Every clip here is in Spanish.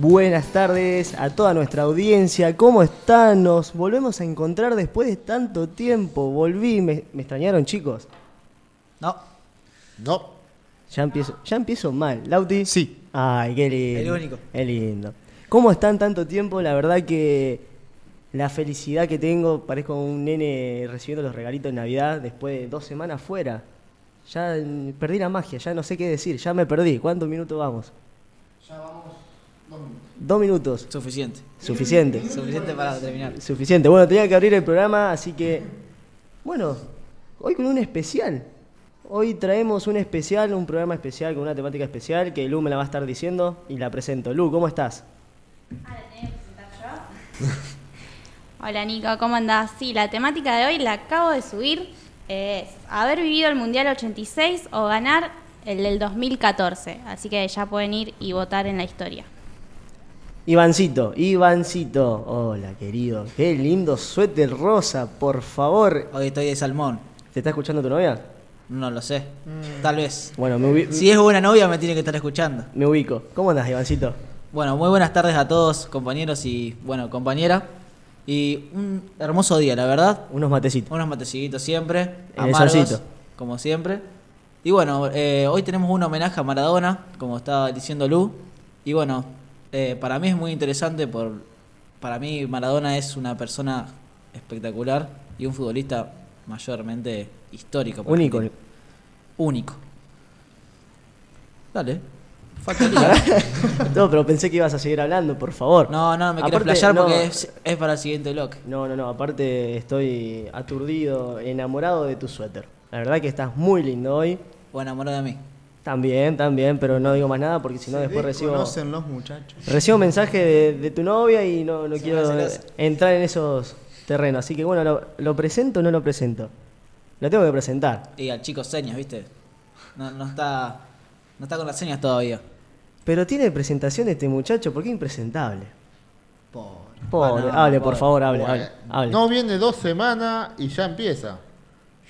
Buenas tardes a toda nuestra audiencia. ¿Cómo están? Nos volvemos a encontrar después de tanto tiempo. Volví. ¿Me, me extrañaron, chicos? No. No. Ya empiezo, ya empiezo mal. ¿Lauti? Sí. Ay, qué lindo. El único. Qué lindo. ¿Cómo están tanto tiempo? La verdad que la felicidad que tengo, parezco un nene recibiendo los regalitos de Navidad después de dos semanas fuera. Ya mm, perdí la magia, ya no sé qué decir, ya me perdí. ¿Cuántos minutos vamos? Ya vamos dos minutos. Suficiente. Suficiente. Suficiente para terminar. Suficiente. Bueno, tenía que abrir el programa, así que. Bueno, hoy con un especial. Hoy traemos un especial, un programa especial con una temática especial que Lu me la va a estar diciendo y la presento. Lu, ¿cómo estás? Ah, ¿la tenía que presentar yo? Hola Nico, ¿cómo andás? Sí, la temática de hoy la acabo de subir. Es haber vivido el Mundial 86 o ganar el del 2014. Así que ya pueden ir y votar en la historia. Ivancito, Ivancito. Hola, querido. Qué lindo suéter rosa, por favor. Hoy estoy de salmón. ¿Te está escuchando tu novia? No lo sé. Tal vez. Bueno, me, ubi- Si es buena novia, me tiene que estar escuchando. me ubico. ¿Cómo andás, Ivancito? Bueno, muy buenas tardes a todos, compañeros y, bueno, compañera. Y un hermoso día, la verdad. Unos matecitos. Unos matecitos siempre. El amargos, como siempre. Y bueno, eh, hoy tenemos un homenaje a Maradona, como estaba diciendo Lu. Y bueno, eh, para mí es muy interesante por... Para mí Maradona es una persona espectacular y un futbolista mayormente histórico. Único. Único. Dale. No, pero pensé que ibas a seguir hablando, por favor. No, no, me quiero explayar no. porque es, es para el siguiente bloque. No, no, no, aparte estoy aturdido, enamorado de tu suéter. La verdad que estás muy lindo hoy. O enamorado de mí. También, también, pero no digo más nada porque si no después recibo, Conocen los muchachos. recibo mensaje de, de tu novia y no, no quiero celosa. entrar en esos terrenos. Así que bueno, ¿lo, lo presento o no lo presento? Lo tengo que presentar. Y al chico señas, ¿viste? No, no está no está con las señas todavía. Pero tiene presentación este muchacho, ¿por qué impresentable? Pobre. Pobre, hable, por favor, hable, Bueno, hable, hable. No viene dos semanas y ya empieza.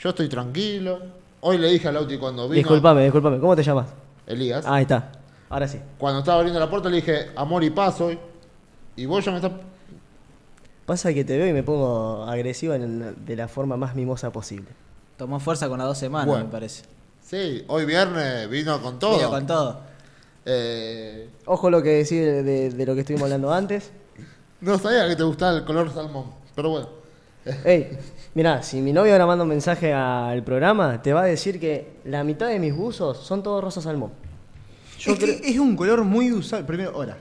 Yo estoy tranquilo. Hoy le dije a Lauti cuando vino. disculpame, disculpame, ¿cómo te llamas? Elías. Ahí está, ahora sí. Cuando estaba abriendo la puerta le dije amor y paz hoy. Y vos ya me estás. Pasa que te veo y me pongo agresivo en- de la forma más mimosa posible. Tomó fuerza con las dos semanas, Bueno. me parece. Sí, hoy viernes vino con todo. Vino con todo. Eh, Ojo lo que decís de, de- de lo que estuvimos hablando antes. no sabía que te gustaba el color salmón. Pero bueno. Ey, mirá, si mi novio ahora manda un mensaje al programa, te va a decir que la mitad de mis buzos son todos rosa salmón. Yo es, que es un color muy usado. Primero, hola.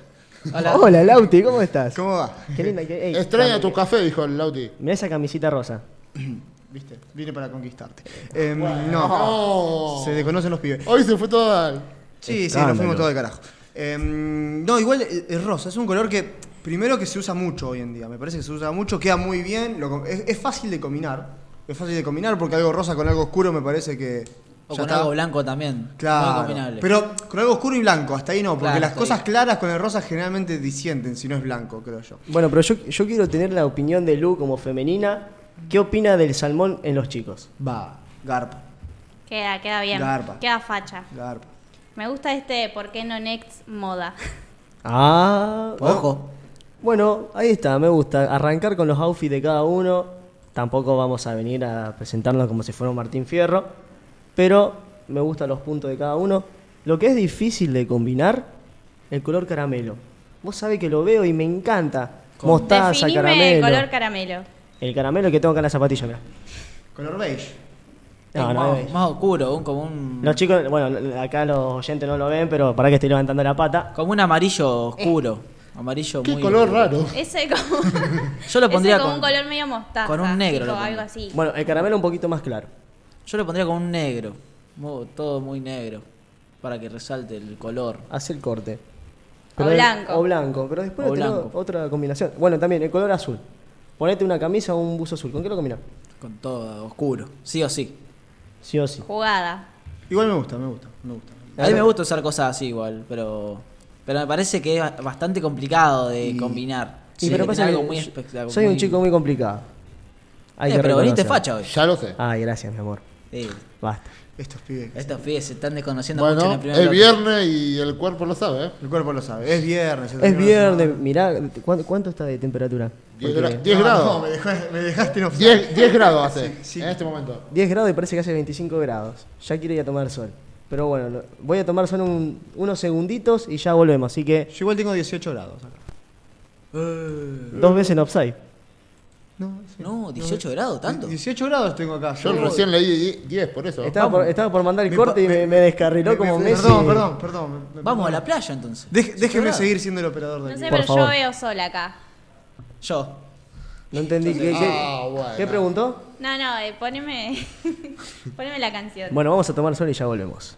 Hola. Hola, Lauti, ¿cómo estás? ¿Cómo va? Qué linda que. ey, Extraña dame- tu café, dijo el Lauti. Mirá esa camisita rosa. Viste, vine para conquistarte. Em, no, se desconocen los pibes. Hoy se fue todo al. Sí, sí, nos fuimos todo de carajo. Em, no, igual es rosa, es un color que primero que se usa mucho hoy en día. Me parece que se usa mucho, queda muy bien, lo es, es fácil de combinar. Es fácil de combinar porque algo rosa con algo oscuro me parece que. O ya con está. algo blanco también. Claro. combinable. Pero con algo oscuro y blanco, hasta ahí no, porque Claro, las cosas ahí. claras con el rosa generalmente disienten si no es blanco, creo yo. Bueno, pero yo, yo quiero tener la opinión de Lu como femenina. ¿Qué opina del salmón en los chicos? Va, garpa, Queda, queda bien. Garpa. Queda facha. garpa. Me gusta este ¿Por qué no next moda? Ah, Ojo. Bueno, ahí está, me gusta. Arrancar con los outfits de cada uno. Tampoco vamos a venir a presentarnos como si fuera un Martín Fierro. Pero me gustan los puntos de cada uno. Lo que es difícil de combinar, el color caramelo. Vos sabés que lo veo y me encanta. Mostaza, Definime caramelo. color caramelo. El caramelo que tengo acá en la zapatilla, mira. Color beige. No, no, más, oscuro, un- como un. Los chicos, bueno, acá los oyentes no lo ven, pero para que estoy levantando la pata. Como un amarillo oscuro. Amarillo Qué muy. color raro. Ese como, Yo lo pondría ese como con. un color medio mostaza. con un negro tipo, algo así. Bueno, el caramelo un poquito más claro. Yo lo pondría con un negro. Todo muy negro. Para que resalte el color. Hace el corte. O el- blanco. O blanco, pero después O tenés blanco. otra combinación. Bueno, también el color azul. Ponete una camisa o un buzo azul. ¿Con qué lo combinás? Con todo oscuro. Sí o sí. Sí o sí. Jugada. Igual me gusta, me gusta, me gusta. A mí me gusta usar cosas así igual, pero. Pero me parece que es bastante complicado de combinar. Y Sí, pero pasa algo muy espectacular. soy un chico muy complicado. Hay Eh, que pero veniste reconocerlo. facha hoy. Ya lo sé. Ay, gracias, mi amor. Sí, Basta. Estos pibes. estos pibes se están desconociendo mucho en Bueno, el primer es bloque. viernes y el cuerpo lo sabe, ¿eh? El cuerpo lo sabe. Es viernes. Es viernes, mirá, ¿cuánto, cuánto está de temperatura? 10, Porque gra- 10 No, grados. No, me, dejó- me dejaste en 10, 10 grados hace Sí, sí. en este momento. 10 grados y parece que hace 25 grados. Ya quiero ir a tomar sol. Pero bueno, no- voy a tomar sol un- unos segunditos y ya volvemos. Así que Yo igual tengo 18 grados acá. dos veces en offside. No, sí. No, 18 grados, ¿tanto? 18 grados tengo acá. Yo recién leí 10, por eso. Estaba por, estaba por mandar el Me corte y me, me descarriló me- como me- Messi. Perdón, perdón, perdón. me- me- Vamos a la playa entonces. Dej- déjeme grados. seguir siendo el operador No del sé. Por pero favor. yo veo sol acá. Yo. No entendí. ¿Qué, qué- Ah, bueno. qué preguntó? No, no, eh, poneme, poneme la canción. Bueno, vamos a tomar sol y ya volvemos.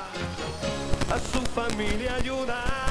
a su familia ayudar.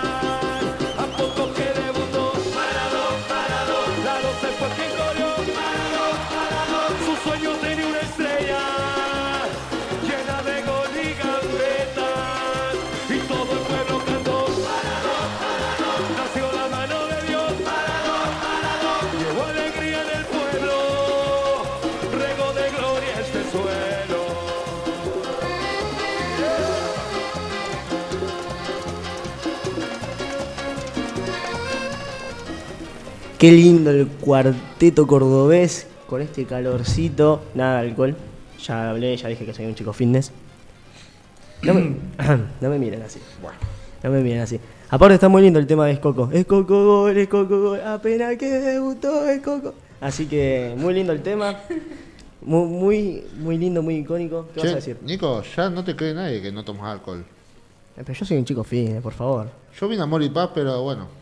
Qué lindo el cuarteto cordobés con este calorcito. Nada de alcohol. Ya hablé, ya dije que soy un chico fitness. No me, no me miren así. No me miren así. Aparte está muy lindo el tema de Escoco. Escoco gol, Escoco gol. Apenas que debutó Escoco. Así que muy lindo el tema. Muy, muy, muy lindo, muy icónico. ¿Qué vas a decir? Nico, ya no te cree nadie que no tomas alcohol. Eh, Pero yo soy un chico fitness, por favor. Yo vine a amor y paz, pero bueno.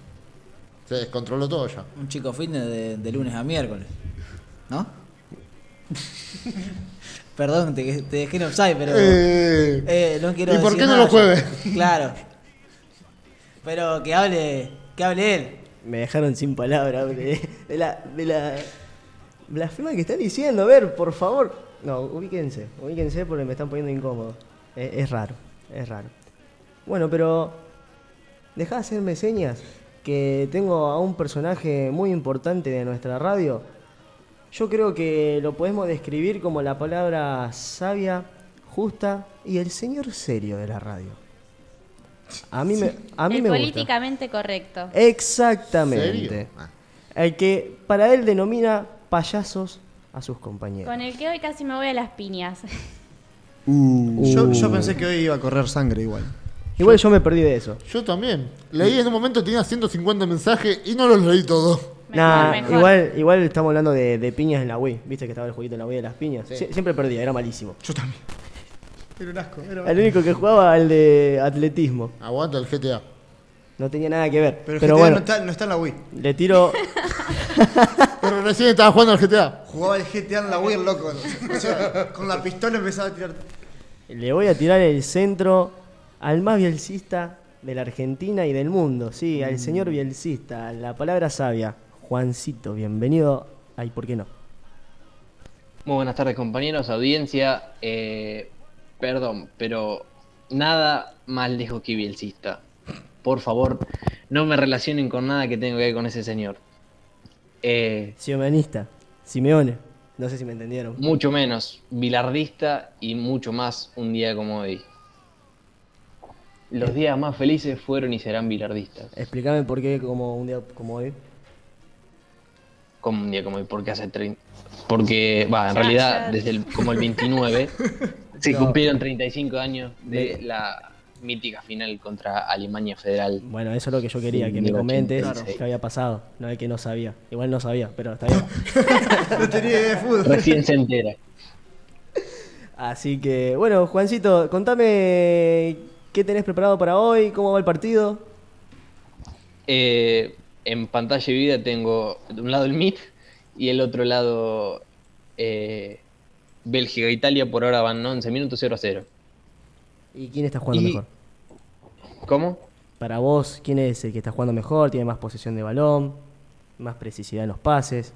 Se descontroló todo ya. Un chico fitness de, de lunes a miércoles. ¿No? Perdón, te, te dejé en offside, pero. Eh, Eh, no quiero ¿Y por decir qué no nada los jueves? Claro. Pero que hable, que hable él. Me dejaron sin palabras de, de la, de la blasfema que están diciendo. A ver, por favor. No, ubíquense, ubíquense porque me están poniendo incómodo. Es, es raro, es raro. Bueno, pero deja de hacerme señas que tengo a un personaje muy importante de nuestra radio. Yo creo que lo podemos describir como la palabra sabia, justa y el señor serio de la radio. A mí me, a mí el me gusta. políticamente correcto. Exactamente. Ah. El que para él denomina payasos a sus compañeros. Con el que hoy casi me voy a las piñas. Yo, yo pensé que hoy iba a correr sangre igual. Igual yo me perdí de eso. Yo también. Leí en un momento, tenía 150 mensajes y no los leí todos. Nah, mejor. igual, igual estamos hablando de, de piñas en la Wii. Viste que estaba el jueguito en la Wii de las piñas. Sí. Sie- siempre perdía, era malísimo. Yo también. Era un asco. era El único que jugaba el de atletismo. Aguanta el GTA. No tenía nada que ver. Pero, GTA bueno, no, está, no está en la Wii. le tiro. Pero recién estaba jugando al GTA. Jugaba el GTA en la Wii, el loco. O sea, con la pistola empezaba a tirar. Le voy a tirar el centro al más bielcista de la Argentina y del mundo. Sí, al señor bielcista. La palabra sabia. Juancito, bienvenido. Ay, ¿por qué no? Muy buenas tardes compañeros, audiencia. Eh, perdón, pero nada más lejos que bielcista. Por favor, no me relacionen con nada que tenga que ver con ese señor. Eh, Simeonista. Simeone. No sé si me entendieron. mucho menos bilardista y mucho más un día como hoy. Los días más felices fueron y serán bilardistas. Explícame por qué como un día como hoy. Como un día como hoy, porque hace 30... Porque, va, en Ya, realidad, ya. desde el, como el 29, se No. cumplieron 35 años de la mítica final contra Alemania Federal. Bueno, eso es lo que yo quería, Sí, que me comentes 86. qué había pasado. No es que no sabía. Igual no sabía, pero está bien. No tenía idea de fútbol. Recién se entera. Así que, bueno, Juancito, contame qué tenés preparado para hoy, cómo va el partido. Eh, en pantalla y vida tengo de un lado el MIT y el otro lado eh, Bélgica-Italia. Por ahora van 11 minutos 0 a 0. ¿Y quién está jugando Y- mejor? ¿Cómo? Para vos, ¿quién es el que está jugando mejor? ¿Tiene más posesión de balón? ¿Más precisidad en los pases?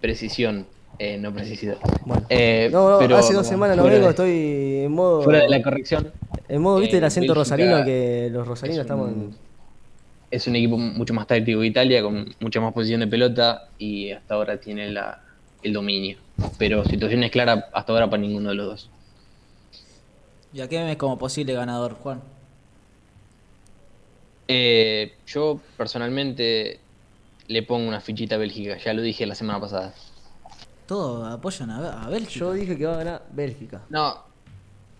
Precisión, eh, no precisidad. Bueno. Eh, no, no, pero hace dos semanas no vengo, de- estoy en modo... Fuera de la corrección, En modo, ¿viste el en acento Bélgica rosarino? Que los rosarinos es estamos un- en... es un equipo mucho más táctico que Italia, con mucha más posición de pelota y hasta ahora tiene la, el dominio. Pero situación es clara hasta ahora para ninguno de los dos. ¿Y a qué ves como posible ganador, Juan? Eh, yo personalmente le pongo una fichita a Bélgica, ya lo dije la semana pasada. Todos apoyan a, a Bélgica. Yo dije que va a ganar Bélgica. No,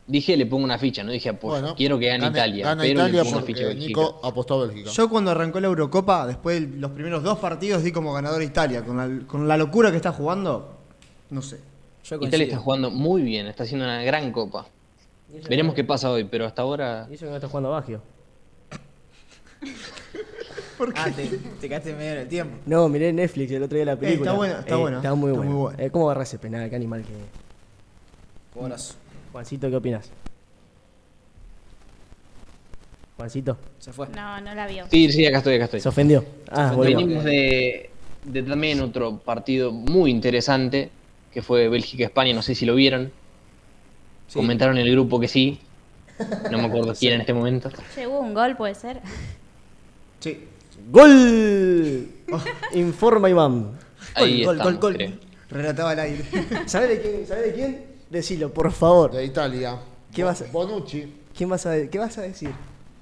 dije le pongo una ficha, no dije apoyo. Bueno, Quiero que gane, Italia, Gana pero Italia le pongo una ficha a Bélgica. Nico apostó a Bélgica. Yo cuando arrancó la Eurocopa, después de los primeros dos partidos, di como ganador a Italia. Con la, con la locura que está jugando, no sé. Yo Italia está jugando muy bien, está haciendo una gran copa. Veremos qué pasa hoy, pero hasta ahora Y eso que no está jugando Bagio. Ah, te, te quedaste en medio del tiempo. No, miré Netflix el otro día la película. está buena, está buena, Está muy está buena. muy buena. Eh, ¿Cómo agarra ese penal? Qué animal que... Golazo. Juancito, ¿qué opinas? Juancito, Se fue. No, no la vio. Sí, sí, acá estoy, acá estoy. ¿se ofendió? Ah. Venimos de, de también otro partido muy interesante, que fue Bélgica-España, no sé si lo vieron. Sí. Comentaron en el grupo que sí. No me acuerdo quién en este momento. Hubo un gol, puede ser. Sí. ¡Gol! Informa Iván. Ahí gol, estamos, gol, gol. Relataba al aire. ¿Sabés de quién? ¿Sabés de quién? Decilo, por favor. De Italia. ¿Qué vas a- Bonucci. ¿Quién vas a, ¿Qué vas a decir?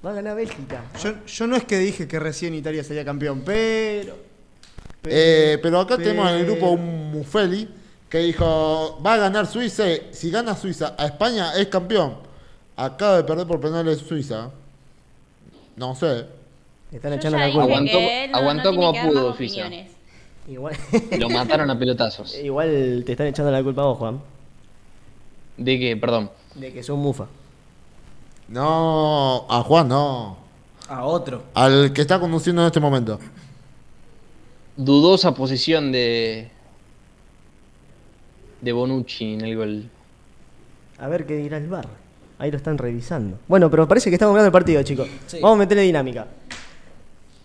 Va a ganar Bélgica. Yo, yo no es que dije que recién Italia sería campeón, pero. Eh, pero acá tenemos en el grupo un Mufeli que dijo, va a ganar Suiza. Si gana Suiza a España es campeón. Acaba de perder por penales Suiza. No sé. Te están Yo echando ya la dije culpa. Aguantó- que él no- aguantó no tiene como que dar pudo, más Suiza. opiniones. Igual, Lo mataron a pelotazos. igual te están echando la culpa a vos, Juan. De que, perdón, De que son mufa. No, a Juan no. A otro. Al que está conduciendo en este momento. dudosa posición de de Bonucci en el gol. A ver qué dirá el bar. Ahí lo están revisando. Bueno, pero parece que estamos ganando el partido, chicos. Sí. Vamos a meterle dinámica.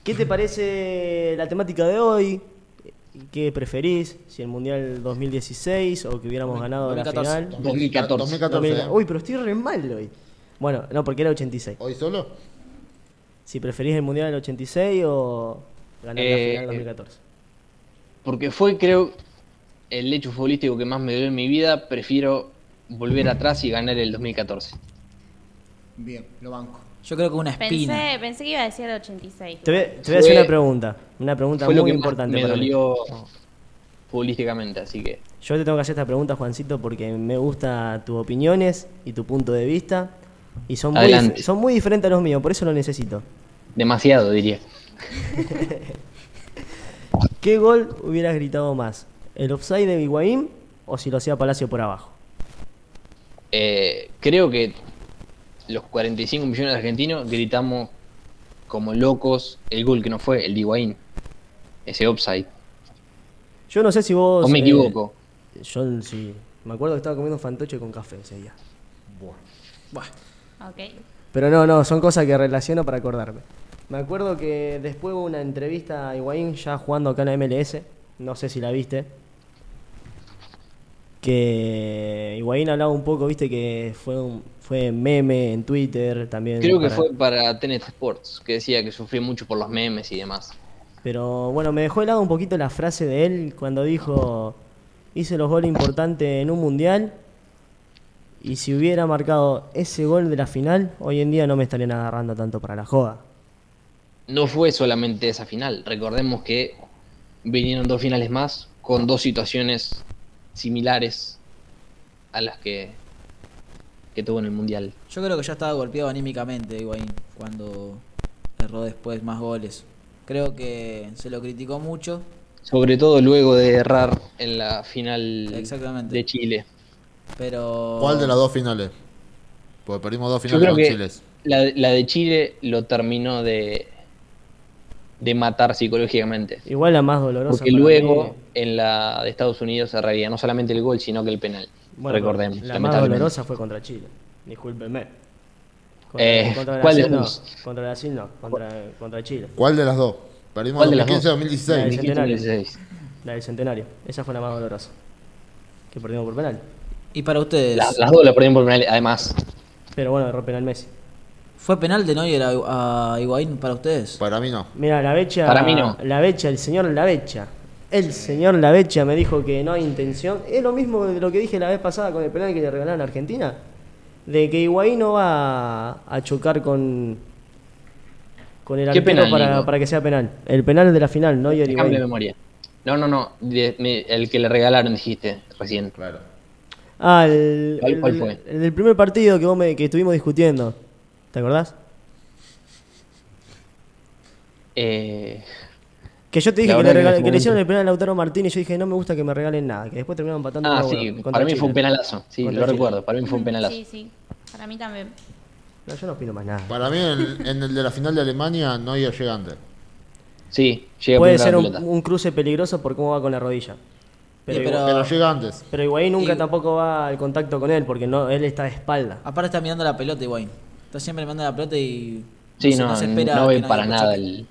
¿Qué te parece la temática de hoy? ¿Qué preferís? ¿Si el Mundial 2016 o que hubiéramos ganado la 2014. final? 2014. 2014. 2000 Uy, pero estoy re mal hoy. Bueno, no, porque era 86. ¿Hoy solo? Si preferís el Mundial del 86 o ganar la Eh, final 2014. Porque fue, creo, el hecho futbolístico que más me dolió en mi vida. Prefiero volver atrás y ganar el 2014. Bien, lo banco. Yo creo que una espina. Pensé, pensé que iba a decir el 86. Te voy, te voy a hacer una pregunta. Una pregunta Fue lo muy más importante me para mí. futbolísticamente, así que Yo te tengo que hacer esta pregunta, Juancito, porque me gustan tus opiniones y tu punto de vista. Y son muy, Adelante. son muy diferentes a los míos, por eso lo necesito. demasiado, diría. ¿Qué gol hubieras gritado más? ¿El offside de Higuaín o si lo hacía Palacio por abajo? eh, creo que los 45 millones de argentinos gritamos como locos el gol que no fue, el de Higuaín. Ese offside. Yo no sé si vos. ¿O me eh, equivoco? yo sí. Me acuerdo que estaba comiendo fantoche con café ese día. Ok. Pero no, no, son cosas que relaciono para acordarme. Me acuerdo que después hubo una entrevista a Higuaín ya jugando acá en la MLS. No sé si la viste. Que Higuaín hablaba un poco, viste, que fue un, fue meme en Twitter también. Creo que para- fue para Tenet Sports, que decía que sufrió mucho por los memes y demás. Pero bueno, me dejó de lado un poquito la frase de él cuando dijo, hice los goles importantes en un mundial y si hubiera marcado ese gol de la final, hoy en día no me estarían agarrando tanto para la joda. No fue solamente esa final. Recordemos que vinieron dos finales más con dos situaciones similares a las que, que tuvo en el Mundial. Yo creo que ya estaba golpeado anímicamente Higuaín cuando erró después más goles. Creo que se lo criticó mucho. Sobre todo luego de errar en la final Exactamente. de Chile. Pero. ¿Cuál de las dos finales? Porque perdimos dos Yo finales creo con que Chile. la, la de Chile lo terminó de, de matar psicológicamente. Igual la más dolorosa. Porque luego mí- en la de Estados Unidos se reía no solamente el gol, sino que el penal. bueno, Recordemos. La más dolorosa fue contra Chile. Discúlpenme. Eh, contra ¿cuál de Brasil no. dos? Contra Brasil no. Contra, contra Chile. ¿Cuál de las dos? Perdimos ¿Cuál de las 2015 dos? 2016. La del 15, Centenario. 16. La del centenario. Esa fue la más dolorosa. Que perdimos por penal. Y para ustedes, La- las dos la perdieron por penal, además. Pero bueno, erró penal Messi. ¿Fue penal de Neuer a, a Higuaín para ustedes? Para mí no. Mira, la Becha. Para mí no. La Becha, el señor La Becha. El señor La Becha me dijo que no hay intención. Es lo mismo de lo que dije la vez pasada con el penal que le regalaron a Argentina. De que Higuaín no va a, chocar con. Con el ¿Qué arquero penal, para, que sea penal. El penal de la final, no y Cambio de Higuaín. memoria. No, no, no. de- me- el que le regalaron, dijiste recién. Claro. Ah, el, ¿Cuál- el- cuál fue? el del primer partido que, vos me, que estuvimos discutiendo. ¿Te acordás? Eh, Que yo te dije La que le, que que hicieron el penal a Lautaro Martínez y yo dije, no me gusta que me regalen nada. Que después terminaron empatando ah, sí. Para mí fue un penalazo. Sí, Contra lo Chile. recuerdo. Para mí fue un penalazo. Sí, sí. Para mí también. No, yo no opino más nada. Para mí en el, en el de la final de Alemania no iba llega antes. Sí, llega Puede ser un, cruce peligroso por cómo va con la rodilla. Pero, Sí, igual- pero- Pero llega antes. pero Higuaín nunca Y- tampoco va al contacto con él porque no él está de espalda. Aparte está mirando la pelota Higuaín. Está siempre mirando la pelota y. Sí, se- no, se espera no ve para nada el...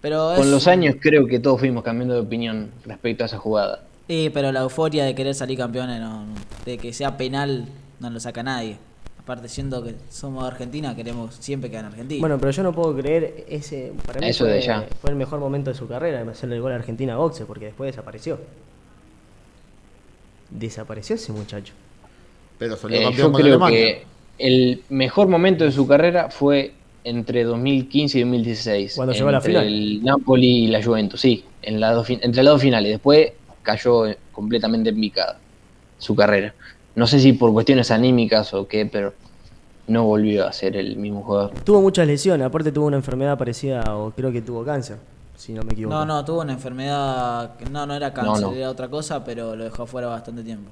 Pero Con es- los años creo que todos fuimos cambiando de opinión respecto a esa jugada. Sí, pero la euforia de querer salir campeones, no, no. de que sea penal, no lo saca nadie. Aparte, siendo que somos de Argentina, queremos siempre quedar en Argentina. Bueno, pero yo no puedo creer ese. Para mí Eso fue, de ya. fue el mejor momento de su carrera, hacerle el gol a Argentina a Boxe, porque después desapareció. Desapareció ese muchacho. Pero salió Eh, campeón yo con creo Alemania. que el mejor momento de su carrera fue entre 2015 y 2016. Cuando llegó a la final. El Napoli y la Juventus, sí, en las dos fin- entre las dos finales. Después cayó eh, completamente en picada su carrera. No sé si por cuestiones anímicas o qué, pero no volvió a ser el mismo jugador. Tuvo muchas lesiones, aparte tuvo una enfermedad parecida, o creo que tuvo cáncer, si no me equivoco. no, no, tuvo una enfermedad, que no, no era cáncer, No, no. era otra cosa, pero lo dejó fuera bastante tiempo.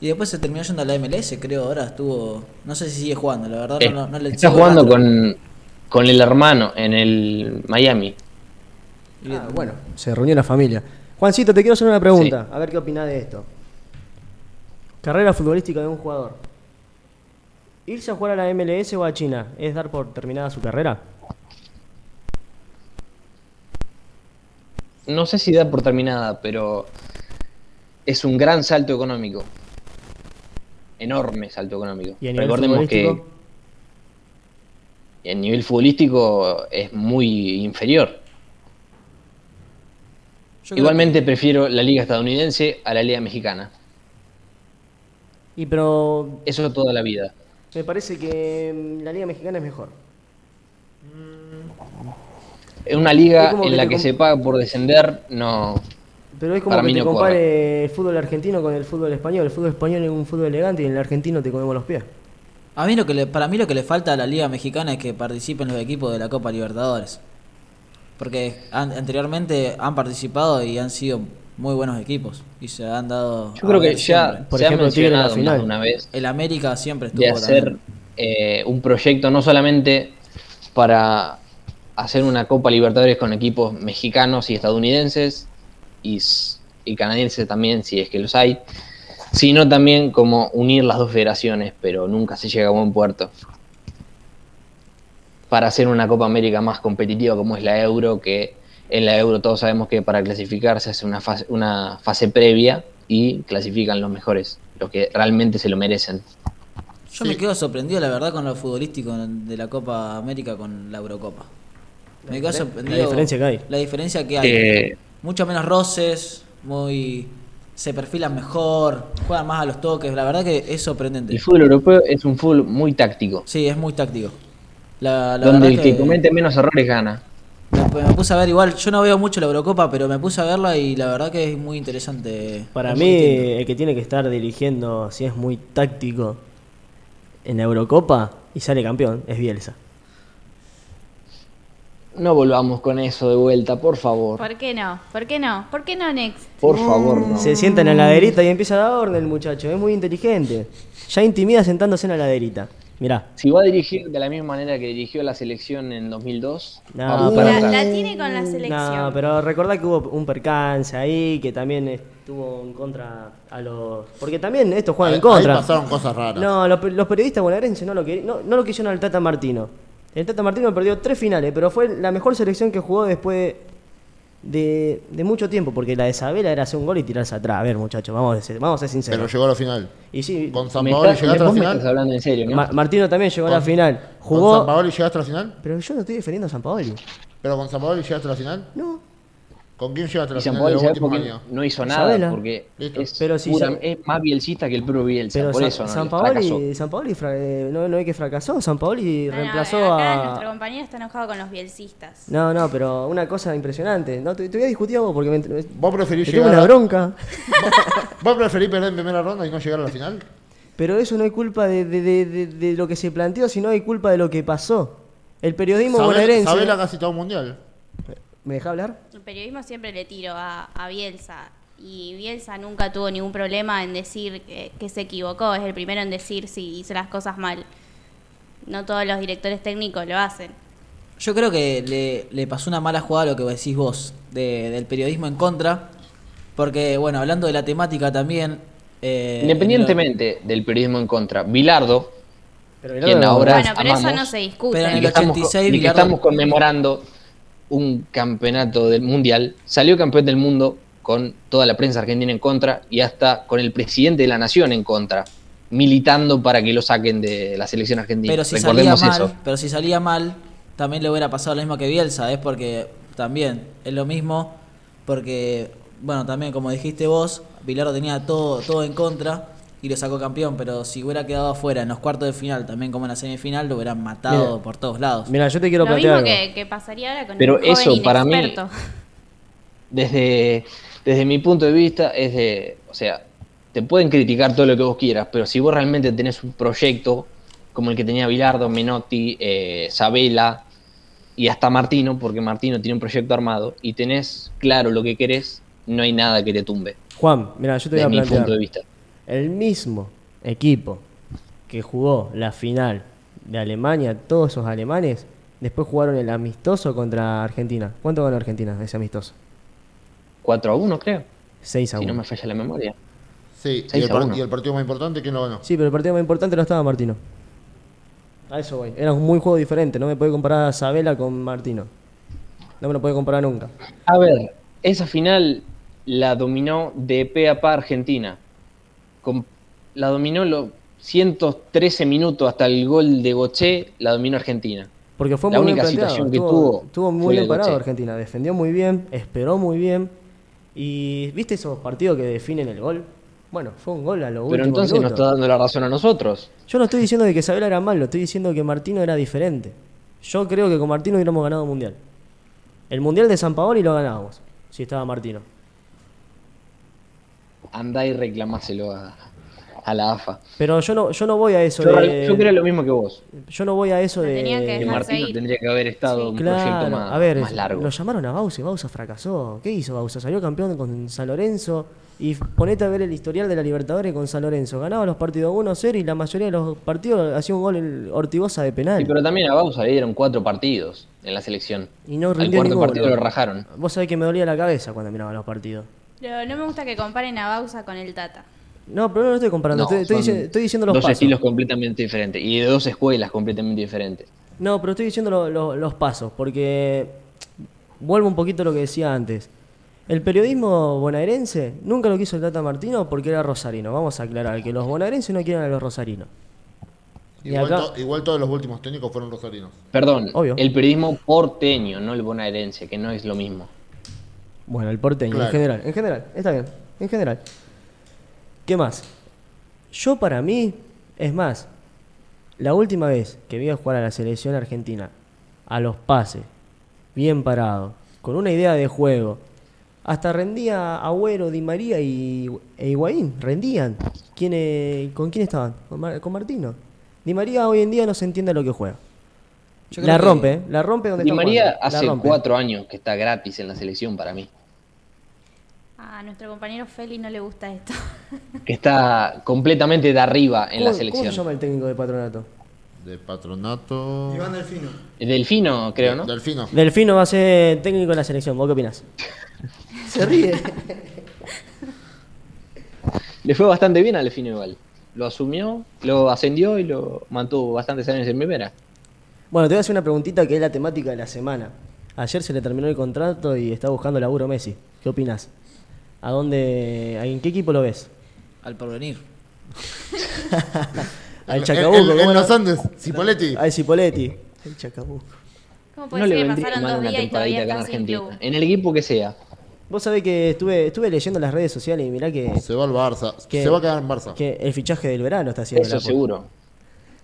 Y después se terminó yendo a la MLS, creo, ahora estuvo, no sé si sigue jugando, la verdad Eh, no, no le está jugando con, con el hermano en el Miami. Ah, bueno, se reunió la familia. Juancito, te quiero hacer una pregunta, a ver qué opinás de esto. Carrera futbolística de un jugador. ¿Irse a jugar a la MLS o a China es dar por terminada su carrera? no sé si da por terminada, pero es un gran salto económico. Enorme salto económico. ¿Y Recordemos que el nivel futbolístico es muy inferior. Yo Igualmente prefiero la liga estadounidense a la liga mexicana. Y pero Eso toda la vida. me parece que mm, la liga mexicana es mejor. Es una liga en la que se paga por descender, no. Pero es como Para que mí te no corre. compare el fútbol argentino con el fútbol español. El fútbol español es un fútbol elegante y en el argentino te comemos los pies. A mí lo que le, para mí lo que le falta a la Liga Mexicana es que participen los equipos de la Copa Libertadores. Porque an- anteriormente han participado y han sido muy buenos equipos y se han dado. Yo creo que ya. Por se ejemplo, ha la mencionado más final. de una vez El América siempre estuvo de hacer eh, un proyecto no solamente para hacer una Copa Libertadores con equipos mexicanos y estadounidenses y, canadienses también, si es que los hay, sino también como unir las dos federaciones, pero nunca se llega a buen puerto. Para hacer una Copa América más competitiva como es la Euro, que en la Euro todos sabemos que para clasificar se hace una fase, una fase previa y clasifican los mejores, los que realmente se lo merecen. Yo Sí. me quedo sorprendido, la verdad, con lo futbolístico de la Copa América con la Eurocopa. Me quedo sorprendido. la diferencia que hay. La diferencia que hay. Eh, Mucho menos roces, muy. Se perfilan mejor, juegan más a los toques. La verdad que es sorprendente. El fútbol europeo es un fútbol muy táctico, Sí, es muy táctico. La, la donde el que comete menos errores gana. Me, me puse a ver igual, yo no veo mucho la Eurocopa, pero me puse a verla y la verdad que es muy interesante. Para mí, el que tiene que estar dirigiendo, si es muy táctico en la Eurocopa y sale campeón, es Bielsa. No volvamos con eso de vuelta, por favor. ¿Por qué no? ¿Por qué no? ¿Por qué no, Next? Por favor, no. Se sienta en la laderita y empieza a dar orden el muchacho, es muy inteligente. Ya intimida sentándose en la laderita. Mirá, Si va a dirigir de la misma manera que dirigió la selección en 2002, No, para La, tiene con la selección. no, pero recordá que hubo un percance ahí, que también estuvo en contra a los... Porque también estos juegan Ahí, en contra. ahí pasaron cosas raras. No, los, los periodistas bonaerenses no lo, querían, no, no lo quisieron al Tata Martino. El Tata Martino perdió tres finales, pero fue la mejor selección que jugó después de, de mucho tiempo, porque la de Isabela era hacer un gol y tirarse atrás. A ver, muchachos, vamos a ser, vamos a ser Pero sinceros. llegó a la final. Y sí, Con San está- llegaste a la final. hablando en serio, ¿no? Ma- Martino también llegó a la final. ¿Con San Jugó... Paoli llegaste a la final? Pero yo no estoy defendiendo a San Paoli. ¿Pero con San Paoli llegaste a la final? No. ¿Con quién llegaste a la final Paoli, de los ¿sabes por últimos qué años? no hizo nada? Porque es, Pero si pura- Sa- es más bielcista que el propio Bielsa, Pero por San, eso no San. Paoli, San Paoli fra- eh, no, no es que fracasó, San Paoli No, no, reemplazó acá a... nuestro compañero está enojado con los bielcistas. No, no, pero una cosa impresionante. No, te, te voy a discutir a vos porque me, me- ¿Vos preferís me tengo llegar una a... bronca. ¿Vos preferís perder en primera ronda y no llegar a la final? Pero eso no es culpa de, de- de- de- de lo que se planteó, sino es culpa de lo que pasó. El periodismo Sabela- bonaerense... Sabela casi todo un mundial. ¿Me deja hablar? El periodismo siempre le tiro a, a Bielsa. Y Bielsa nunca tuvo ningún problema en decir que, que se equivocó. Es el primero en decir si hizo las cosas mal. No todos los directores técnicos lo hacen. Yo creo que le, le pasó una mala jugada a lo que decís vos, de- del periodismo en contra. Porque, bueno, hablando de la temática también. eh, Independientemente del periodismo en contra, Bilardo, Pero quien ahora Bueno, pero eso no se discute. Pero en y el que estamos, 86 y que Bilardo- estamos conmemorando un campeonato del mundial, salió campeón del mundo con toda la prensa argentina en contra y hasta con el presidente de la nación en contra, militando para que lo saquen de la selección argentina. Pero si salía mal, eso. pero si salía mal, también le hubiera pasado lo mismo que Bielsa, es porque también es lo mismo, porque bueno, también como dijiste vos, Bilardo tenía todo todo en contra y lo sacó campeón, pero si hubiera quedado afuera en los cuartos de final, también como en la semifinal, lo hubieran matado Mira. por todos lados. Mira, yo te quiero Lo plantear mismo algo. que, que pasaría ahora con Pero joven eso, para mí, desde, desde mi punto de vista es de, o sea, te pueden criticar todo lo que vos quieras, pero si vos realmente tenés un proyecto como el que tenía Bilardo, Menotti, eh, Sabela y hasta Martino, porque Martino tiene un proyecto armado, y tenés claro lo que querés, no hay nada que te tumbe, Juan, mira, yo te voy desde a mi plantear. punto de vista. El mismo equipo que jugó la final de Alemania, todos esos alemanes, después jugaron el amistoso contra Argentina. ¿Cuánto ganó Argentina ese amistoso? 4 a 1, creo, 6 a si 1. no me falla la memoria. Sí, y Seis el, a par- uno. y el partido más importante, ¿quién lo ganó? Sí, pero el partido más importante no estaba Martino. A eso voy. Era un muy juego diferente. No me puede comparar a Sabela con Martino. No me lo puede comparar nunca. A ver, esa final la dominó de pe a pa Argentina. Con- la dominó los 113 minutos hasta el gol de Goché, la dominó Argentina. Porque fue La muy única situación que tuvo Estuvo muy bien parado. Argentina. Defendió muy bien, esperó muy bien. Y ¿viste esos partidos que definen el gol? Bueno, fue un gol a lo Pero entonces nos minuto. está dando la razón a nosotros. Yo no estoy diciendo de que Sabela era malo, estoy diciendo que Martino era diferente. Yo creo que con Martino hubiéramos ganado el Mundial. El Mundial de San Paolo y lo ganábamos, si estaba Martino. Andá y reclamáselo a, a la AFA. Pero yo no, yo no voy a eso Yo, de. yo creo lo mismo que vos. Yo no voy a eso de. que Que Martino tendría que haber estado Sí. un proyecto Claro, más, a ver, más largo. lo llamaron a Bausa y Bausa fracasó. ¿Qué hizo Bausa? Salió campeón con San Lorenzo y ponete a ver el historial de la Libertadores con San Lorenzo. Ganaba los partidos 1-0 y la mayoría de los partidos hacía un gol el Ortigosa de penal. Sí, pero también a Bausa le dieron cuatro partidos en la selección. Y no Al rindió cuarto ninguno. partido lo rajaron. Vos sabés que me dolía la cabeza cuando miraba los partidos. Pero no me gusta que comparen a Bausa con el Tata. No, pero no lo estoy comparando. No, estoy, diciendo, estoy diciendo los dos pasos. estilos completamente diferentes y de dos escuelas completamente diferentes. No, pero estoy diciendo lo- lo- los pasos, porque vuelvo un poquito a lo que decía antes. El periodismo bonaerense nunca lo quiso el Tata Martino porque era rosarino. Vamos a aclarar que los bonaerenses no quieren a los rosarinos. Igual, acá- to- igual todos los últimos técnicos fueron rosarinos. Perdón, Obvio. el periodismo porteño, no el bonaerense, que no es lo mismo. Bueno, el porteño, en general, en general, está bien, en general. ¿Qué más? Yo para mí, es más, la última vez que vi a jugar a la selección argentina, a los pases, bien parado, con una idea de juego, hasta rendía Agüero, Di María y, e Higuaín, rendían. ¿Quién, eh, ¿Con quién estaban? Con, Mar- con Martino. Di María hoy en día no se entiende lo que juega. Yo La creo que- rompe, ¿eh? la rompe donde Di María jugando, hace rompe. cuatro años que está gratis en la selección para mí. A nuestro compañero Feli no le gusta esto. Que está completamente de arriba en ¿Cómo- la ¿Cómo se selección. llama el técnico de patronato? De patronato. Iván Delfino. Delfino, creo, ¿no? Delfino. Delfino va a ser técnico de la selección. ¿Vos qué opinás? Se ríe. Le fue bastante bien a Delfino igual. Lo asumió, lo ascendió y lo mantuvo bastantes años en primera. Bueno, te voy a hacer una preguntita que es la temática de la semana. Ayer se le terminó el contrato y está buscando laburo Messi. ¿Qué opinás? ¿A dónde, en qué equipo lo ves? Al porvenir. Al En- Chacabuco. en- en ¿cómo no? los Andes, Cipoletti. Al Cipoletti. El Chacabuco. ¿Cómo puede No le ser que pasaron dos una días y todavía acá en Argentina. club? En el equipo que sea. Vos sabés que estuve, estuve leyendo las redes sociales y mirá que, Se va al Barça. que- Se va a quedar en Barça. que el fichaje del verano está haciendo Eso la seguro.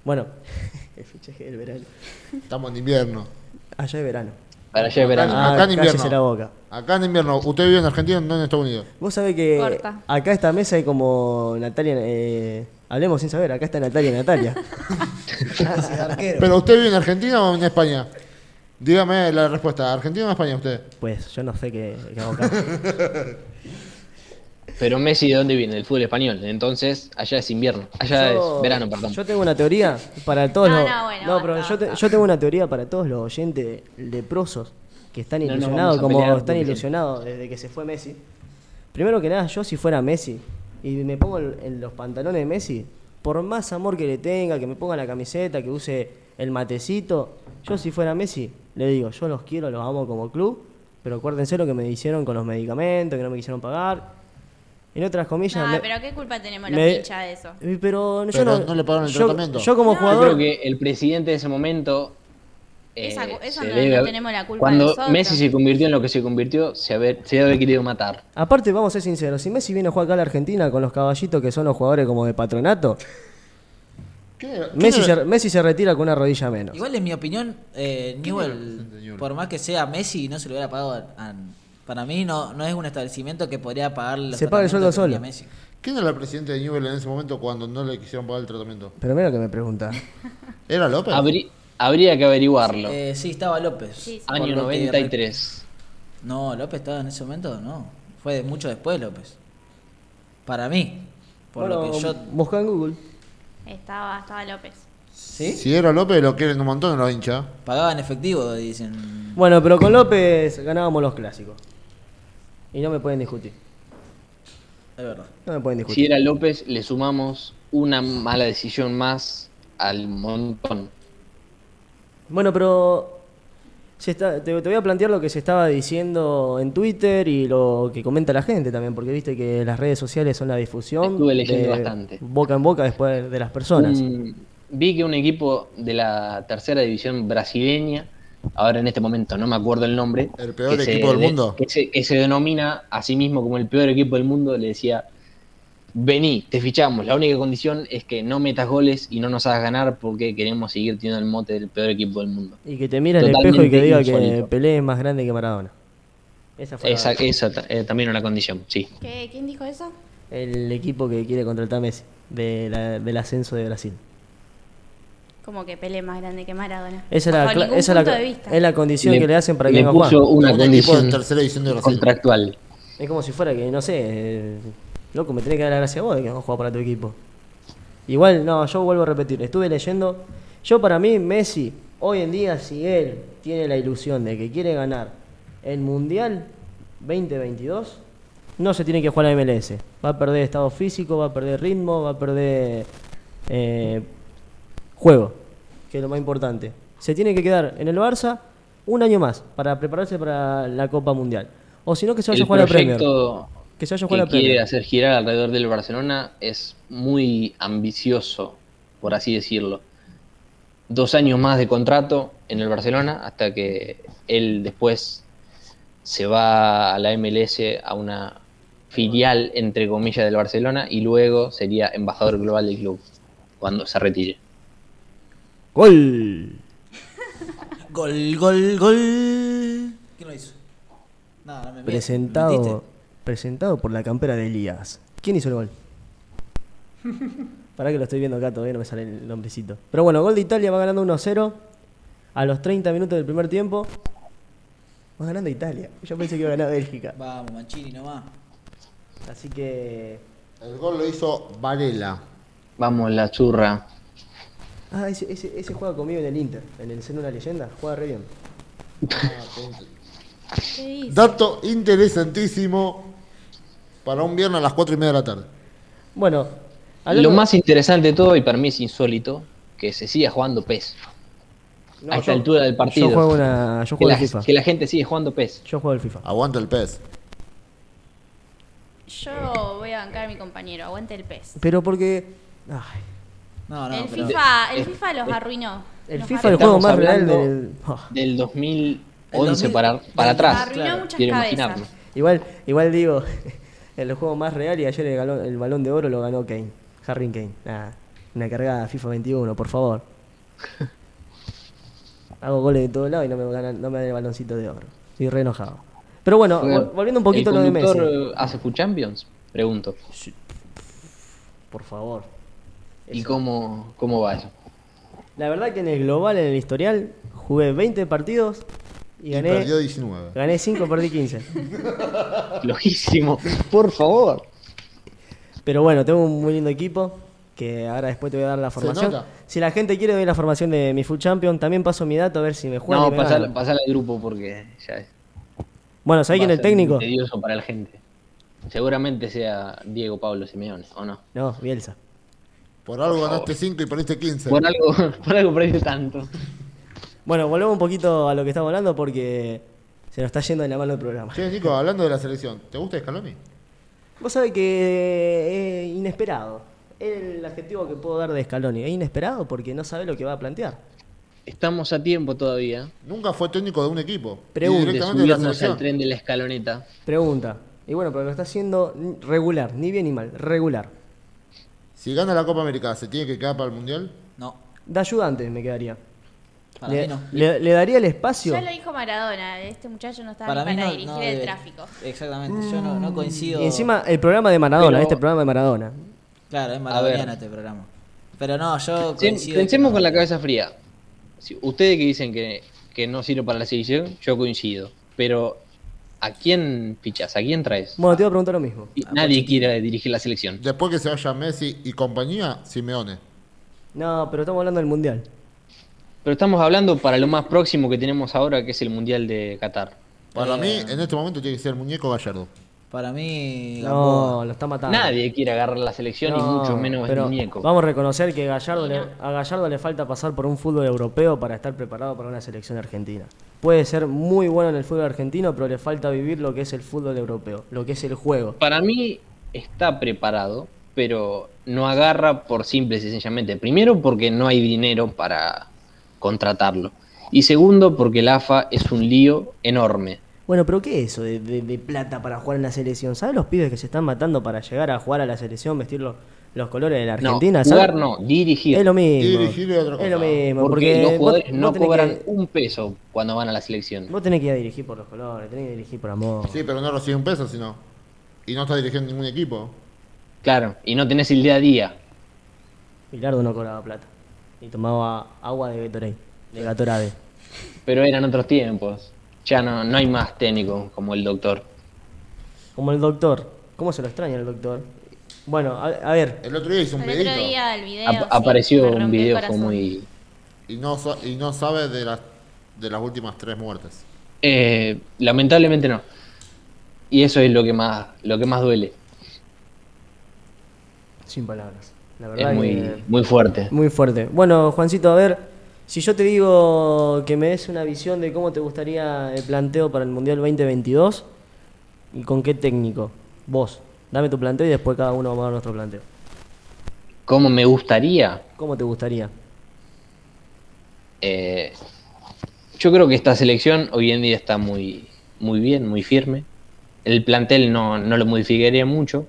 Bueno, el fichaje del verano. Estamos en invierno. Allá es verano. Para allá de verano. Acá- acá en cállese invierno. la boca. Acá en invierno. Usted vive en Argentina, no en Estados Unidos. Vos sabés que Corta. acá esta mesa hay como Natalia. eh, hablemos sin saber, acá está Natalia y Natalia. Gracias, arquero. ¿Pero usted vive en Argentina o en España? Dígame la respuesta. ¿Argentina o España usted? Pues yo no sé qué, qué hago acá. Pero Messi, ¿de dónde viene? Del fútbol español. Entonces, allá es invierno. Allá Yo- es verano, perdón. Yo tengo una teoría para todos No, los. no, bueno, pero basta, yo, te- basta. yo tengo una teoría para todos los oyentes leprosos que están No ilusionados, como pelear están ilusionados desde que se fue Messi. Primero que nada, yo si fuera Messi y me pongo en, en los pantalones de Messi, por más amor que le tenga, que me ponga la camiseta, que use el matecito, yo si fuera Messi, le digo, yo los quiero, los amo como club, pero acuérdense lo que me hicieron con los medicamentos, que no me quisieron pagar. En otras comillas, No, me- pero ¿qué culpa tenemos los me- hinchas de eso? Pero, yo Pero no, no le pagaron el yo- tratamiento. Yo como No. Yo jugador, creo que el presidente de ese momento. eh, Esa no- debe- no tenemos la culpa Cuando nosotros. Messi se convirtió en lo que se convirtió, se, haber, se debe haber querido matar. aparte vamos a ser sinceros, si Messi viene a jugar acá a la Argentina con los caballitos que son los jugadores como de patronato, ¿Qué era- Messi se, Messi se retira con una rodilla menos. Igual en mi opinión, eh, Newell, por más que sea Messi, no se lo hubiera pagado a, a- para mí no, no es un establecimiento que podría pagar los Se paga el sueldo solo. Messi. ¿Quién era el presidente de Newell en ese momento cuando no le quisieron pagar el tratamiento? Pero mira lo que me pregunta. ¿Era López? Habrí- habría que averiguarlo. Eh, sí, estaba López. Sí, sí. Año lo que 93. re- No, López estaba en ese momento, no. Fue de mucho después López. Para mí. Por Bueno, lo que yo... busca en Google. Estaba, estaba López. ¿Sí? Si era López, lo quieren un montón los hinchas. Pagaba en efectivo, dicen. Bueno, pero con López ganábamos los clásicos. Y no me pueden discutir. Es verdad. No me pueden Si discutir. era López, le sumamos una mala decisión más al montón. Bueno, pero se está, te, te voy a plantear lo que se estaba diciendo en Twitter y lo que comenta la gente también, porque viste que las redes sociales son la difusión Estuve leyendo de bastante. boca en boca después de las personas. Vi que un equipo de la tercera división brasileña, ahora en este momento no me acuerdo el nombre, ¿El peor que se equipo del de- mundo? Que se, que se denomina a sí mismo como el peor equipo del mundo, le decía, vení, te fichamos, la única condición es que no metas goles y no nos hagas ganar porque queremos seguir teniendo el mote del peor equipo del mundo. Y que te mira al espejo y que diga que. Pelé es más grande que Maradona. Esa fue la- Esa, esa ta- eh, también una condición, sí. ¿Qué, ¿Quién dijo eso? el equipo que quiere contratar a Messi de la- del ascenso de Brasil. Como que Pelé más grande que Maradona. Esa es la, esa es la- punto de vista. es la condición Le- que le hacen para que venga a jugar. puso una Un equipo condición tercera división de contractual. Es como si fuera que, no sé, eh, loco, me tenés que dar la gracia a vos de que no jugar para tu equipo. Igual, no, yo vuelvo a repetir, estuve leyendo, yo para mí Messi, hoy en día, si él tiene la ilusión de que quiere ganar el Mundial 2022, no se tiene que jugar a MLS. Va a perder estado físico, va a perder ritmo, va a perder eh, juego, que es lo más importante. Se tiene que quedar en el Barça un año más para prepararse para la Copa Mundial. O si no, que se vaya a El jugar a Premier. proyecto Que se vaya a que jugar a la quiere Premier. hacer girar alrededor del Barcelona es muy ambicioso, por así decirlo. Dos años más de contrato en el Barcelona hasta que él después se va a la MLS a una filial, entre comillas, del Barcelona y luego sería embajador global del club cuando se retire. ¡Gol! Gol, gol, gol. ¿Quién lo hizo? No, no me. Presentado, presentado por la campera de Elías. ¿Quién hizo el gol? Para que lo estoy viendo acá, todavía no me sale el nombrecito. Pero bueno, gol de Italia va ganando 1-0 a los 30 minutos del primer tiempo. Va ganando Italia. Yo pensé que iba a ganar Bélgica. Vamos, Mancini nomás. Así que. El gol lo hizo Varela. Vamos, la churra. Ah, ese, ese, ese juega conmigo en el Inter, en el seno de una leyenda. Juega re bien. ¿Qué dice? Dato interesantísimo para un viernes a las 4 y media de la tarde. Bueno, Lo más interesante de todo, y para mí es insólito, que se siga jugando PES. No, a esta yo- altura del partido. Yo juego, una, yo Que juego la, al FIFA. que la gente sigue jugando PES. Yo juego al FIFA. Aguanta el pez. Yo voy a bancar a mi compañero, aguante el pez. Pero porque. Ay, No, no, el, pero. FIFA, el FIFA los arruinó. el Los FIFA es el juego más real del. Del 2011 El 2000 para, atrás. Arruinó claro, muchas Quiero cabezas. imaginarlo. Igual, igual digo, el juego más real y ayer el, galón- el balón de oro lo ganó Kane, Harry Kane. Nah, una cargada FIFA 21, por favor. Hago goles de todos lados y no me, ganan, no me dan el baloncito de oro. Estoy re enojado. Pero bueno, vol- volviendo un poquito a ¿El lo de Messi. eh, hace Champions? Pregunto. Por favor. ¿Y cómo, cómo va eso? La verdad que en el global, en el historial, jugué 20 partidos y Y gané, perdió 19. gané 5, perdí 15. Lojísimo. Por favor. Pero bueno, tengo un muy lindo equipo que ahora después te voy a dar la formación. Si la gente quiere doy la formación de mi Food Champion, también paso mi dato a ver si me juegan. No, ganan. pasar al grupo porque ya es. Bueno, ¿sabés quién es el técnico? Tedioso para la gente. Seguramente sea Diego Pablo Simeone, ¿o no? No, Bielsa. Por algo Por ganaste 5 y perdiste 15. Por algo, por algo perdiste tanto. Bueno, volvemos un poquito a lo que estamos hablando porque se nos está yendo de la mano el programa. Che, Nico, hablando de la selección, ¿te gusta Scaloni? Vos sabés que es inesperado. Es el adjetivo que puedo dar de Scaloni. Es inesperado porque no sabe lo que va a plantear. Estamos a tiempo todavía Nunca fue técnico de un equipo. La subirnos al tren de la escaloneta. Pregunta. Y bueno, pero lo está haciendo regular, ni bien ni mal, regular. Si gana la Copa América, ¿se tiene que quedar para el Mundial? No, De ayudante me quedaría. para Le, mí no. le- le daría el espacio. Ya lo dijo Maradona, este muchacho no estaba Para para no, dirigir no el debe- tráfico. Exactamente, yo no, no coincido. Y encima el programa de Maradona, Pero- este programa de Maradona. Claro, es maradoniano este programa. Pero no, yo coincido. Pensemos con la cabeza fría. Si ustedes que dicen que, que no sirve para la selección, yo coincido. Pero, ¿a quién fichas? ¿A quién traes? Bueno, te iba a preguntar lo mismo. Y Nadie quiere dirigir la selección. Después que se vaya Messi y compañía, Simeone. No, pero estamos hablando del Mundial. Pero estamos hablando para lo más próximo que tenemos ahora, que es el Mundial de Qatar. Para Eh. mí, en este momento tiene que ser el muñeco Gallardo. Para mí, No, Gamboa. lo está matando. Nadie quiere agarrar la selección y mucho menos el pero muñeco. Vamos a reconocer que Gallardo le- a Gallardo le falta pasar por un fútbol europeo para estar preparado para una selección argentina. Puede ser muy bueno en el fútbol argentino, pero le falta vivir lo que es el fútbol europeo, lo que es el juego. Para mí está preparado, pero no agarra por simple y sencillamente. Primero porque no hay dinero para contratarlo. Y segundo porque el AFA es un lío enorme. Bueno, pero ¿qué es eso de, de- de plata para jugar en la selección? ¿Sabes los pibes que se están matando para llegar a jugar a la selección, vestir los, los colores de la Argentina? no, jugar no, dirigir. Es lo mismo. Dirigir es otra Es lo cosa. mismo. porque, Porque, los jugadores vos no cobran que- un peso cuando van a la selección. Vos tenés que ir a dirigir por los colores, tenés que dirigir por amor. Sí, pero no recibe un peso, sino. Y no está dirigiendo ningún equipo. Claro, y no tenés el día a día. Bilardo no cobraba plata. Y tomaba agua de Gatorade. De Gatorade. Pero eran otros tiempos. Ya no, no hay más técnico como el doctor. Como el doctor. ¿Cómo se lo extraña el doctor? Bueno, a, a ver. El otro día hizo un El otro videito día el video. Ap- sí, apareció un video fue corazón. muy... y no, y no sabe de las, de las últimas tres muertes. Eh, lamentablemente no. Y eso es lo que más, lo que más duele. Sin palabras. La verdad Es muy, que- muy fuerte. Muy fuerte. Bueno, Juancito, a ver, si yo te digo que me des una visión de cómo te gustaría el planteo para el Mundial 2022 y con qué técnico. Vos, dame tu planteo y después cada uno vamos a dar nuestro planteo. ¿Cómo me gustaría? ¿Cómo te gustaría? Eh, yo creo que esta selección hoy en día está muy, muy bien, muy firme. El plantel no, no lo modificaría mucho,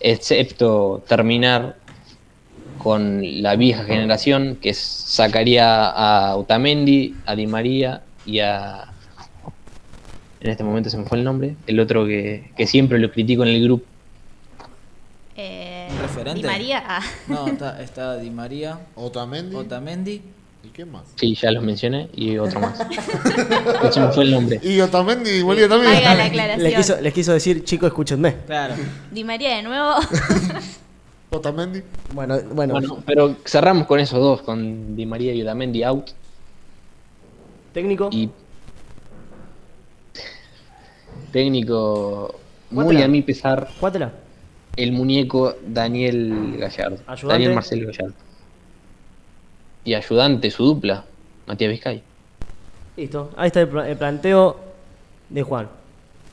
excepto terminar con la vieja generación, que sacaría a Otamendi, a Di María y a... En este momento se me fue el nombre, el otro que, que siempre lo critico en el grupo. Eh, ¿Un referente? Di María. ah. No, está, está Di María, Otamendi. Otamendi. ¿Y qué más? Sí, ya los mencioné y otro más. se me fue el nombre. Y Otamendi y Bolívar también. Haga la aclaración. Les quiso, les quiso decir, chicos, escúchenme. Claro. Di María de nuevo. Otamendi. Bueno, bueno, Bueno, pero cerramos con esos dos, con Di María y Otamendi out. técnico. Y técnico muy a mi pesar, Cuátela. el muñeco Daniel Gallardo. Ayudante. Daniel Marcelo Gallardo. Y ayudante, su dupla, Matías Vizcay. Listo. Ahí está el planteo de Juan.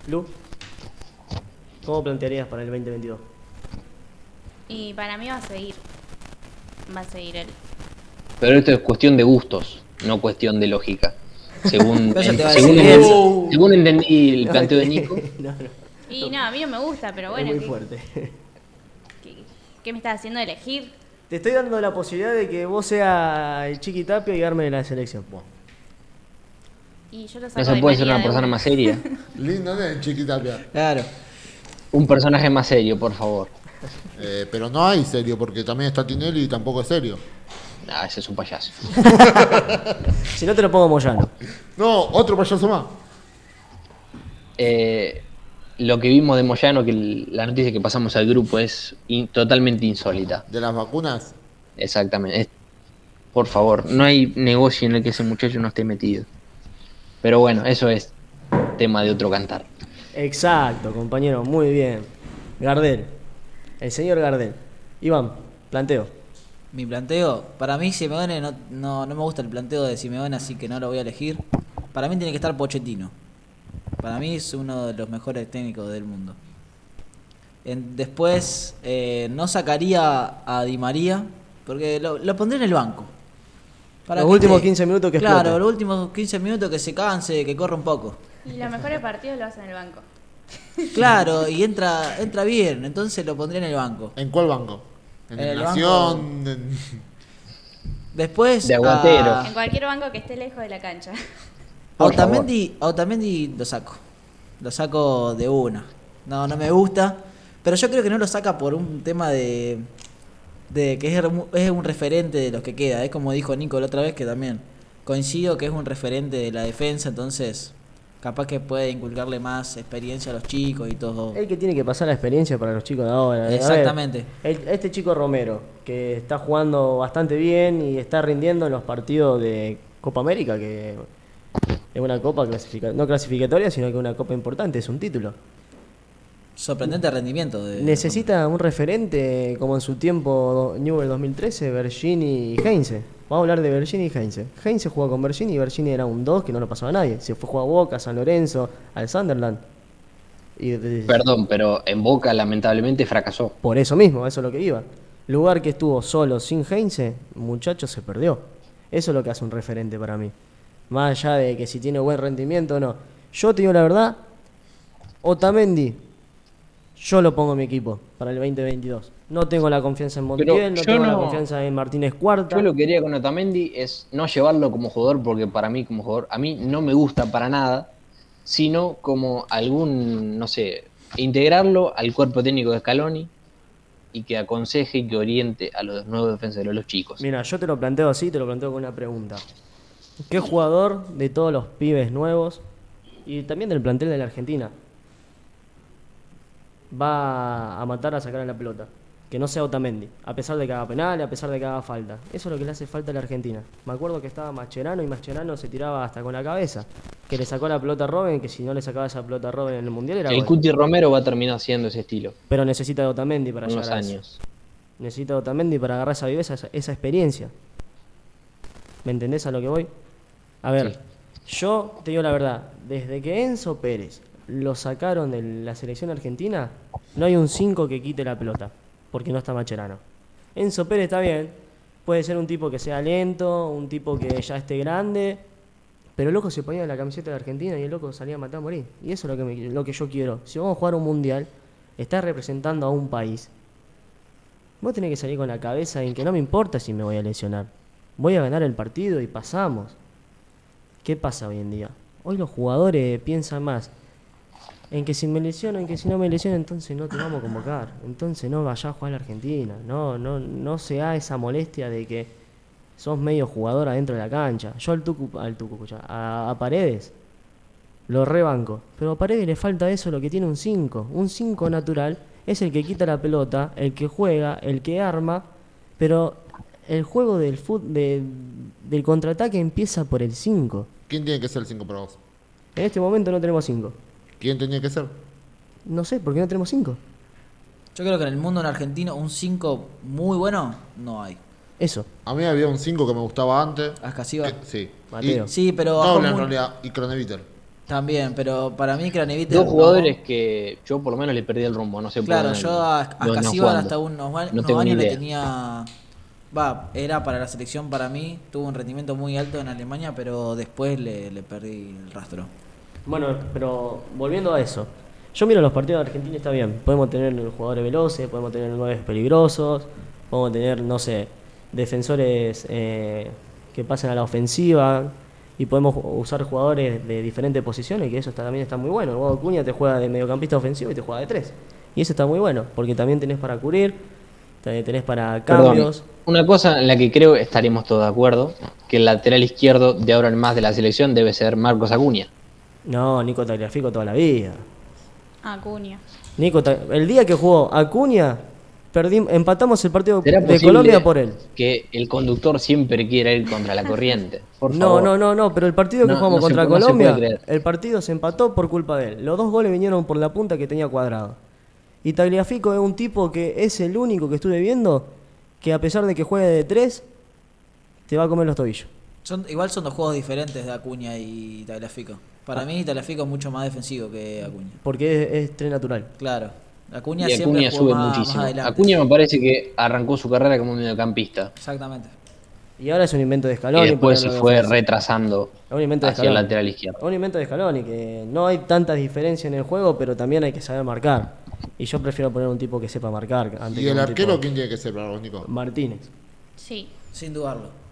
Lu, ¿cómo plantearías para el 2022? Y para mí va a seguir. Va a seguir él. Pero esto es cuestión de gustos, no cuestión de lógica. Según, a según, entendí- eso. según entendí el planteo de Nico, no, no. Y no, a mí no me gusta, pero bueno. es muy ¿qué, fuerte. qué- qué me estás haciendo elegir? Te estoy dando la posibilidad de que vos seas el Chiqui Tapio y arme la selección. Y yo lo saco no se Di puede ser una de persona más seria. Lindo, ¿no? Chiquitapia. Claro. Un personaje más serio, por favor. Eh, pero no hay serio, porque también está Tinelli y tampoco es serio. Ah, ese es un payaso. Si no te lo pongo Moyano. No, otro payaso más. Eh, lo que vimos de Moyano, que la noticia que pasamos al grupo es in- totalmente insólita. De las vacunas. Exactamente. Es- por favor, no hay negocio en el que ese muchacho no esté metido. Pero bueno, eso es tema de otro cantar. Exacto, compañero, muy bien. Gardel. El señor Gardel. Iván, planteo. Mi planteo, para mí Simeone no, no, no me gusta el planteo de Simeone, así que no lo voy a elegir. Para mí tiene que estar Pochettino. Para mí es uno de los mejores técnicos del mundo. En- después eh, no sacaría a Di María, porque lo, lo pondré en el banco. Los últimos esté- 15 minutos que Claro, explote. los últimos 15 minutos que se canse, que corra un poco. Y los mejores partidos lo hacen en el banco. Claro, y entra entra bien, entonces lo pondré en el banco. ¿En cuál banco? En En el Nación. en- Después De aguatero. a- En cualquier banco que esté lejos de la cancha. A Otamendi, a Otamendi lo saco. Lo saco de una. No, no me gusta. Pero yo creo que no lo saca por un tema de. de que es, remu- es un referente de los que queda. Es como dijo Nico la otra vez que también. Coincido que es un referente de la defensa, entonces. Capaz que puede inculcarle más experiencia a los chicos y todo. El que tiene que pasar la experiencia para los chicos de ahora. Ver, Exactamente. el- este chico Romero, que está jugando bastante bien y está rindiendo en los partidos de Copa América, que es una copa clasifica no clasificatoria, sino que una copa importante, es un título. Sorprendente rendimiento. De, Necesita un referente como en su tiempo Newell 2013, Bergini y Heinze. Vamos a hablar de Bergini y Heinze. Heinze jugó con Bergini y Bergini era un 2 que no lo pasaba a nadie. Se fue a jugar a Boca, San Lorenzo, al Sunderland. Y de- Perdón, pero en Boca lamentablemente fracasó. por eso mismo, eso es lo que iba. Lugar que estuvo solo sin Heinze, muchacho se perdió. Eso es lo que hace un referente para mí. Más allá de que si tiene buen rendimiento o no. Yo te digo la verdad, Otamendi, yo lo pongo en mi equipo para el 2022. No tengo la confianza en Montiel, no tengo la confianza en Martínez Cuarta. Yo lo que quería con Otamendi es no llevarlo como jugador, porque para mí como jugador, a mí no me gusta para nada, sino como algún, no sé, integrarlo al cuerpo técnico de Scaloni y que aconseje y que oriente a los nuevos defensores, los chicos. Mira, yo te lo planteo así, te lo planteo con una pregunta. ¿Qué jugador de todos los pibes nuevos y también del plantel de la Argentina va a matar a sacar a la pelota? Que no sea Otamendi, a pesar de que haga penal, a pesar de que haga falta. Eso es lo que le hace falta a la Argentina. Me acuerdo que estaba Mascherano y Mascherano se tiraba hasta con la cabeza. Que le sacó la pelota a Robben, que si no le sacaba esa pelota a Robben en el Mundial era El. Cuti Romero va a terminar siendo ese estilo. Pero necesita de Otamendi para Unos llegar a eso. años. Necesita de Otamendi para agarrar esa viveza, esa, esa experiencia. ¿Me entendés a lo que voy? A ver, yo te digo la verdad, desde que Enzo Pérez lo sacaron de la selección argentina, no hay un 5 que quite la pelota, porque no está Macherano. Enzo Pérez está bien, puede ser un tipo que sea lento, un tipo que ya esté grande, pero el loco se ponía la camiseta de Argentina y el loco salía a matar a morir. Y eso es lo que, lo que yo quiero. Si vamos a jugar un mundial, estás representando a un país. Vos tenés que salir con la cabeza en que no me importa si me voy a lesionar. Voy a ganar el partido y pasamos. ¿Qué pasa hoy en día? Hoy los jugadores piensan más en que si me lesiono, en que si no me lesiono, entonces no te vamos a convocar. Entonces no vayas a jugar a la Argentina. No, no, no se da esa molestia de que sos medio jugador adentro de la cancha. Yo al Tucu, al Tucu, a, a Paredes lo rebanco. Pero a Paredes le falta eso, lo que tiene un 5. Un 5 natural es el que quita la pelota, el que juega, el que arma, pero el juego del fut, de- del contraataque empieza por el 5. ¿Quién tiene que ser el 5 para vos? En este momento no tenemos 5. ¿Quién tenía que ser? No sé, ¿por qué no tenemos 5? Yo creo que en el mundo en argentino un 5 muy bueno no hay. Eso. A mí había un 5 que me gustaba antes. Ascasiva. que- sí. Mateo. Y, Sí, pero no, bajó en realidad. Y Croneviter. También, pero para mí Craneviter Dos no. jugadores que yo por lo menos le perdí el rumbo, no sé por Claro, yo a, a no- no Ascasiva jugando. hasta unos, No unos tengo ni años le tenía... Va, era para la selección para mí, tuvo un rendimiento muy alto en Alemania, pero después le, le perdí el rastro. Bueno, pero volviendo a eso. Yo miro los partidos de Argentina y está bien. Podemos tener jugadores veloces, podemos tener nueve peligrosos, podemos tener, no sé, defensores eh, que pasen a la ofensiva y podemos usar jugadores de diferentes posiciones, que eso está- también está muy bueno. El Guado Cuña te juega de mediocampista ofensivo y te juega de tres. Y eso está muy bueno, porque también tenés para cubrir, te- tenés para Perdón, cambios. una cosa en la que creo estaremos todos de acuerdo, que el lateral izquierdo de ahora en más de la selección debe ser Marcos Acuña. No, Nico Tagliafico toda la vida. Acuña. Nico, el día que jugó Acuña, perdimos, empatamos el partido ¿Será de Colombia por él. que el conductor siempre quiera ir contra la corriente? Por No, favor. no, no, no, pero el partido que No, jugamos no contra se Colombia, el partido se empató por culpa de él. Los dos goles vinieron por la punta que tenía cuadrado. Y Tagliafico es un tipo que es el único que estuve viendo que a pesar de que juegue de tres, te va a comer los tobillos. Son, igual son dos juegos diferentes de Acuña y Tagliafico. Para mí Tagliafico es mucho más defensivo que Acuña. Porque es, es tren natural. Claro. Acuña Y siempre Acuña jugó sube más, muchísimo. más adelante. Acuña me parece que arrancó su carrera como mediocampista Exactamente. Y ahora es un invento de y Scaloni. después se fue defensa. retrasando Es un invento de hacia el lateral izquierdo. Un invento de Scaloni, que no hay tanta diferencia en el juego, pero también hay que saber marcar. Y yo prefiero poner un tipo que sepa marcar. Antes ¿Y que el arquero tipo- quién tiene que ser para? Martínez. Sí. Sin dudarlo.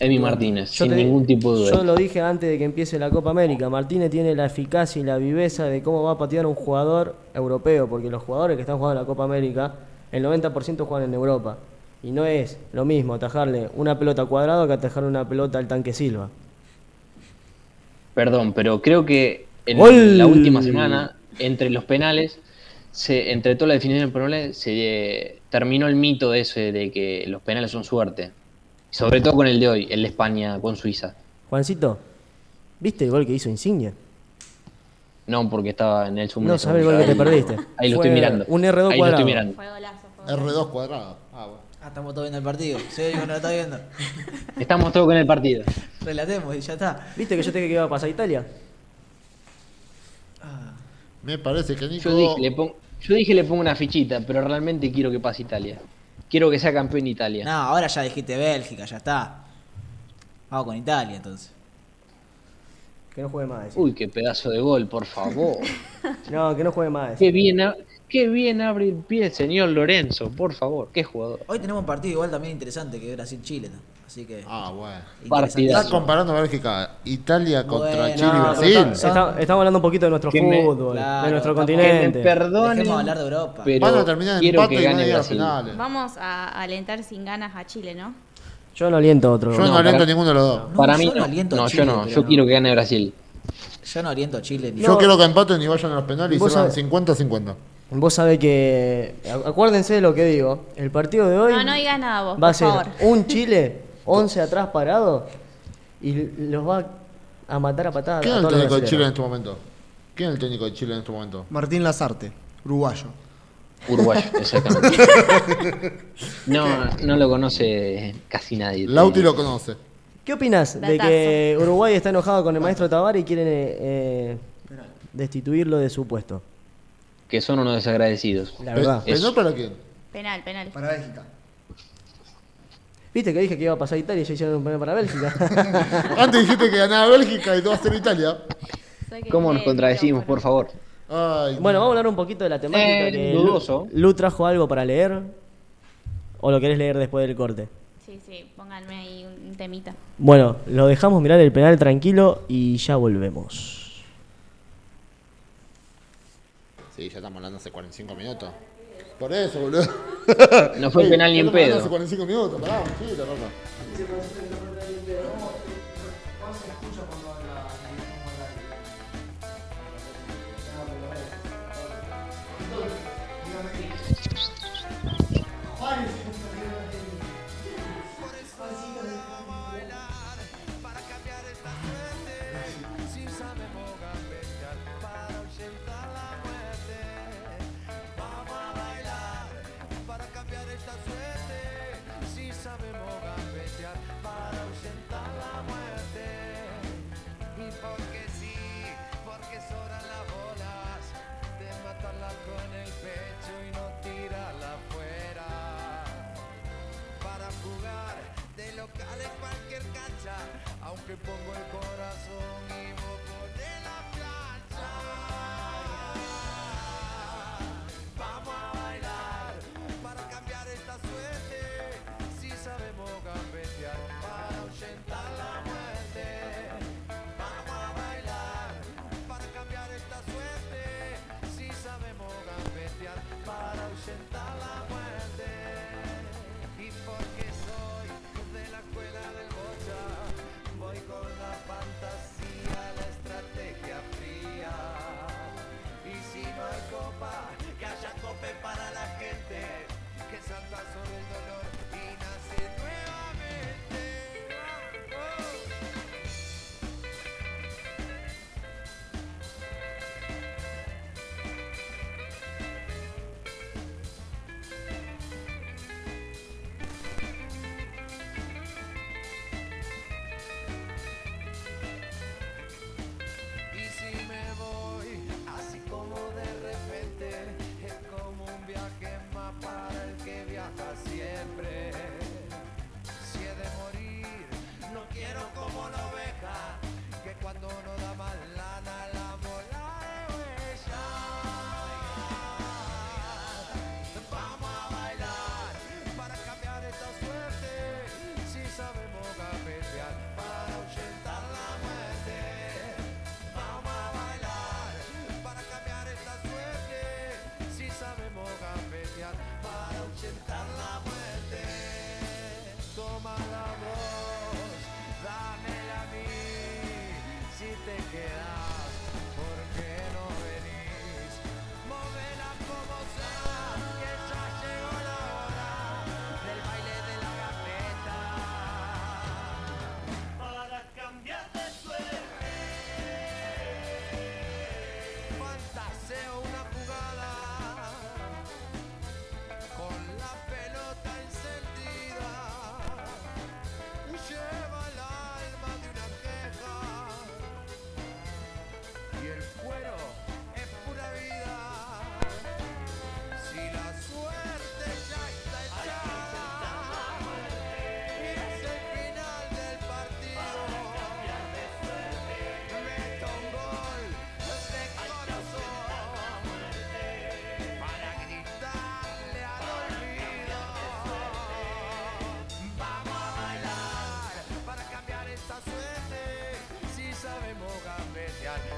Emi Martínez, Yo sin te ningún tipo de duda. Yo lo dije antes de que empiece la Copa América. Martínez tiene la eficacia y la viveza de cómo va a patear un jugador europeo, porque los jugadores que están jugando la Copa América, el 90% juegan en Europa. Y no es lo mismo atajarle una pelota cuadrado que atajarle una pelota al tanque Silva. Perdón, pero creo que en ¡Gol! la última semana, entre los penales, se, entre toda la definición de penales, se eh, terminó el mito de ese de que los penales son suerte. Sobre todo con el de hoy, el de España con Suiza. Juancito, ¿viste el gol que hizo Insigne? No, porque estaba en el Zoom. No sabes el gol que te perdiste. Ahí lo Fue estoy mirando. Un R2 Ahí lo cuadrado. estoy mirando. Fue golazo. Fue golazo. R2 cuadrado. Ah, bueno. Ah, estamos todos viendo el partido. Sí, uno lo está viendo. Estamos todos con el partido. Relatemos y ya está. ¿Viste que yo te dije que iba a pasar a Italia? Me parece que Nico. Yo dije, le pongo, yo dije le pongo una fichita, pero realmente quiero que pase Italia. Quiero que sea campeón de Italia. No, ahora ya dijiste Bélgica, ya está. Vamos con Italia entonces. Que no juegue más. decí. Uy, qué pedazo de gol, por favor. No, que no juegue más. decí. Qué bien, qué bien abre el pie el señor Lorenzo, por favor, qué jugador. Hoy tenemos un partido igual también interesante que es Brasil-Chile. ¿no? Así que. Ah, bueno. Estás comparando Bélgica, Italia contra Bueno, Chile y no, Brasil. Está- estamos hablando un poquito de nuestro Que me- fútbol, Claro, de nuestro continente. perdonen, Dejemos hablar de Europa. pero Van a terminar en empate que a gane a finales. Vamos a alentar sin ganas a Chile, ¿no? Yo no aliento a otro. Yo no, No, aliento a ninguno de los dos. No, Para yo mí no no, aliento a no, Chile, yo no, yo no. quiero que gane Brasil. Yo no aliento a Chile. ni- Yo quiero que empaten y vayan a los penales y se van sabés- 50-50. Vos sabés que. Acuérdense de lo que digo. El partido de hoy. No, no digas nada vos, Va por a ser favor. un Chile, 11 atrás parado. Y los va a matar a patadas. ¿Quién es el técnico de Chile en este momento? ¿Quién es el técnico de Chile en este momento? Martín Lazarte, uruguayo. Uruguayo, exactamente. No, no lo conoce casi nadie. Lauti lo conoce. ¿Qué opinas de que Uruguay está enojado con el maestro Tabar y quieren eh, destituirlo de su puesto? Que son unos desagradecidos. La verdad. ¿Penal Eso. para quién? Penal, penal. Para Bélgica. ¿Viste que dije que iba a pasar Italia y ya hicieron un penal para Bélgica? Antes dijiste que ganaba Bélgica y todo va a ser Italia. ¿Cómo nos contradecimos, por favor? Ay, bueno, vamos a hablar un poquito de la temática. Eh, que dudoso. Lu, Lu trajo algo para leer. ¿O lo querés leer después del corte? Sí, sí, pónganme ahí un temita. Bueno, lo dejamos mirar el penal tranquilo y ya volvemos. Sí, ya estamos hablando hace 45 minutos. Por eso, boludo. No fue penal ni en pedo. Hace 45 minutos, pará, un poquito, grip on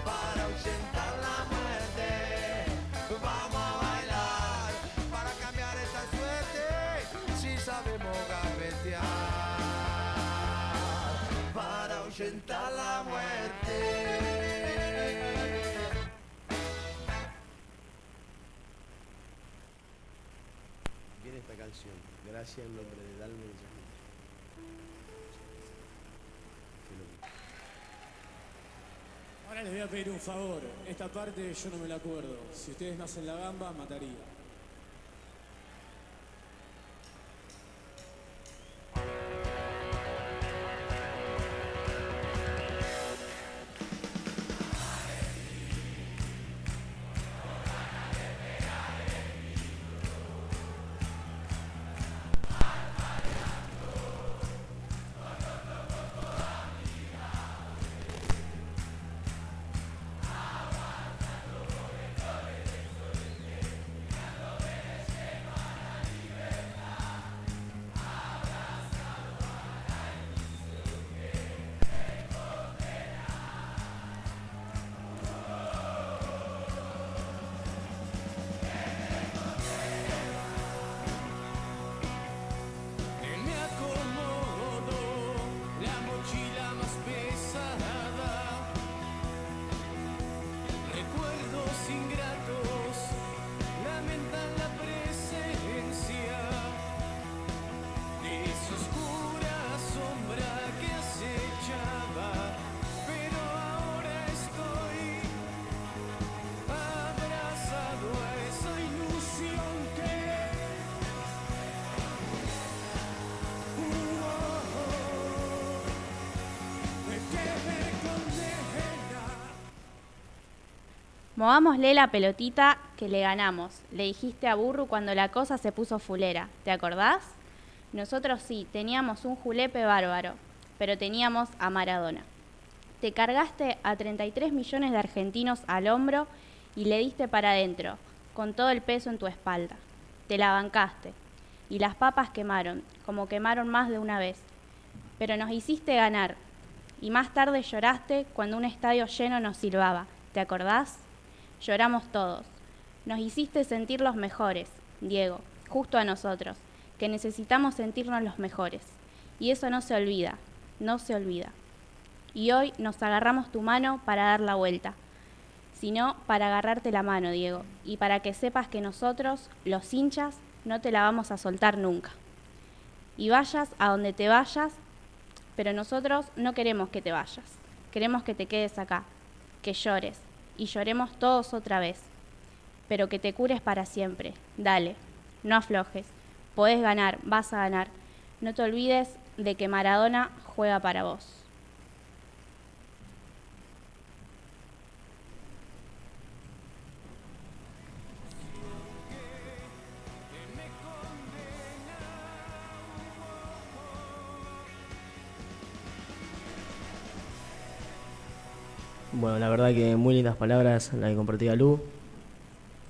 Para ahuyentar la muerte. Vamos a bailar para cambiar esta suerte. Si sabemos gambetear para ahuyentar la muerte. Viene esta canción, gracias en nombre les voy a pedir un favor. Esta parte yo no me la acuerdo. Si ustedes no hacen la gamba, mataría. Movámosle la pelotita que le ganamos, le dijiste a Burru cuando la cosa se puso fulera. ¿Te acordás? Nosotros sí, teníamos un julepe bárbaro, pero teníamos a Maradona. Te cargaste a 33 millones de argentinos al hombro y le diste para adentro, con todo el peso en tu espalda. Te la bancaste. Y las papas quemaron, como quemaron más de una vez. Pero nos hiciste ganar. Y más tarde lloraste cuando un estadio lleno nos silbaba. ¿Te acordás? Lloramos todos. Nos hiciste sentir los mejores, Diego, justo a nosotros, que necesitamos sentirnos los mejores. Y eso no se olvida, no se olvida. Y hoy nos agarramos tu mano para dar la vuelta, sino para agarrarte la mano, Diego, y para que sepas que nosotros, los hinchas, no te la vamos a soltar nunca. Y vayas a donde te vayas, pero nosotros no queremos que te vayas, queremos que te quedes acá, que llores, y lloremos todos otra vez, pero que te cures para siempre. Dale, no aflojes, podés ganar, vas a ganar. No te olvides de que Maradona juega para vos. Bueno, la verdad que muy lindas palabras las que compartía Lu.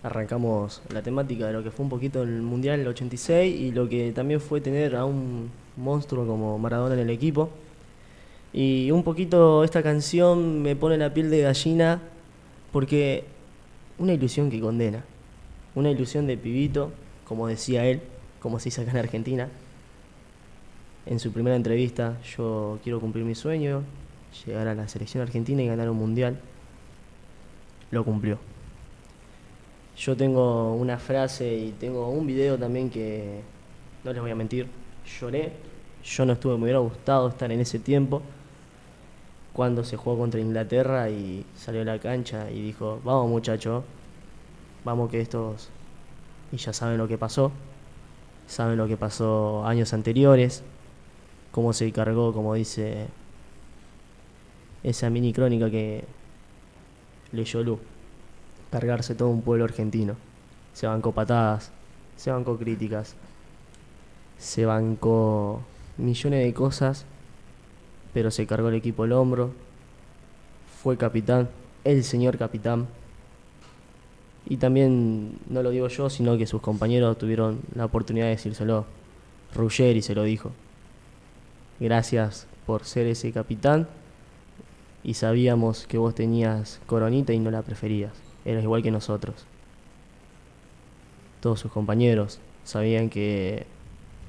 Arrancamos la temática de lo que fue un poquito el Mundial del 86 y lo que también fue tener a un monstruo como Maradona en el equipo. Y un poquito esta canción me pone la piel de gallina porque una ilusión que condena. Una ilusión de pibito, como decía él, como se dice acá en Argentina. En su primera entrevista, yo quiero cumplir mi sueño, llegar a la selección argentina y ganar un mundial. Lo cumplió. Yo tengo una frase y tengo un video también que, no les voy a mentir, lloré. Yo no estuve, me hubiera gustado estar en ese tiempo cuando se jugó contra Inglaterra y salió a la cancha y dijo, vamos muchachos, vamos que estos... Y ya saben lo que pasó, saben lo que pasó años anteriores, cómo se cargó, como dice esa mini crónica que leyó Lu. Cargarse todo un pueblo argentino. Se bancó patadas, se bancó críticas, se bancó millones de cosas, pero se cargó el equipo al hombro. Fue capitán, el señor capitán. Y también, no lo digo yo, sino que sus compañeros tuvieron la oportunidad de decírselo. Ruggeri se lo dijo. Gracias por ser ese capitán y sabíamos que vos tenías coronita y no la preferías. Eras igual que nosotros. Todos sus compañeros sabían que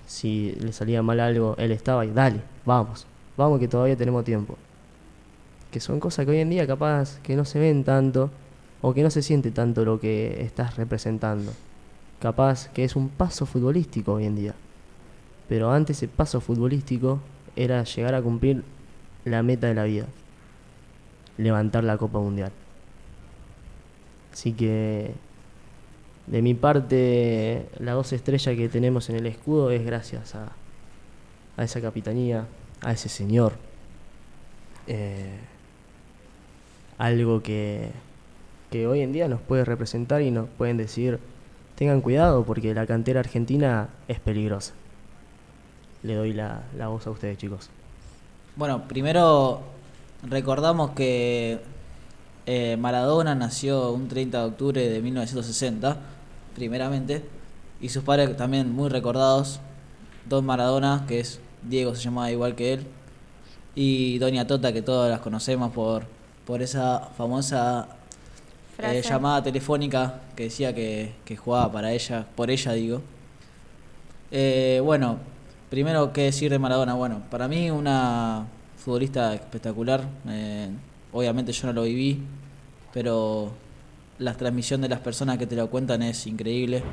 si le salía mal algo, él estaba y dale, vamos, vamos que todavía tenemos tiempo. Que son cosas que hoy en día capaz que no se ven tanto o que no se siente tanto lo que estás representando. Capaz que es un paso futbolístico hoy en día. Pero antes ese paso futbolístico era llegar a cumplir la meta de la vida. Levantar la Copa Mundial. Así que de mi parte, la dos estrellas que tenemos en el escudo es gracias a, a esa capitanía, a ese señor. Eh, algo que, que hoy en día nos puede representar y nos pueden decir, tengan cuidado porque la cantera argentina es peligrosa. Le doy la, la voz a ustedes, chicos. Bueno, primero recordamos que eh, Maradona nació un 30 de octubre de 1960, primeramente, y sus padres también muy recordados. Don Maradona, que es Diego, se llamaba igual que él, y Doña Tota, que todas las conocemos por, por esa famosa eh, llamada telefónica que decía que, que jugaba para ella, por ella digo. Eh, bueno, primero, ¿qué decir de Maradona? Bueno, para mí una futbolista espectacular. eh, obviamente yo no lo viví, pero la transmisión de las personas que te lo cuentan es increíble.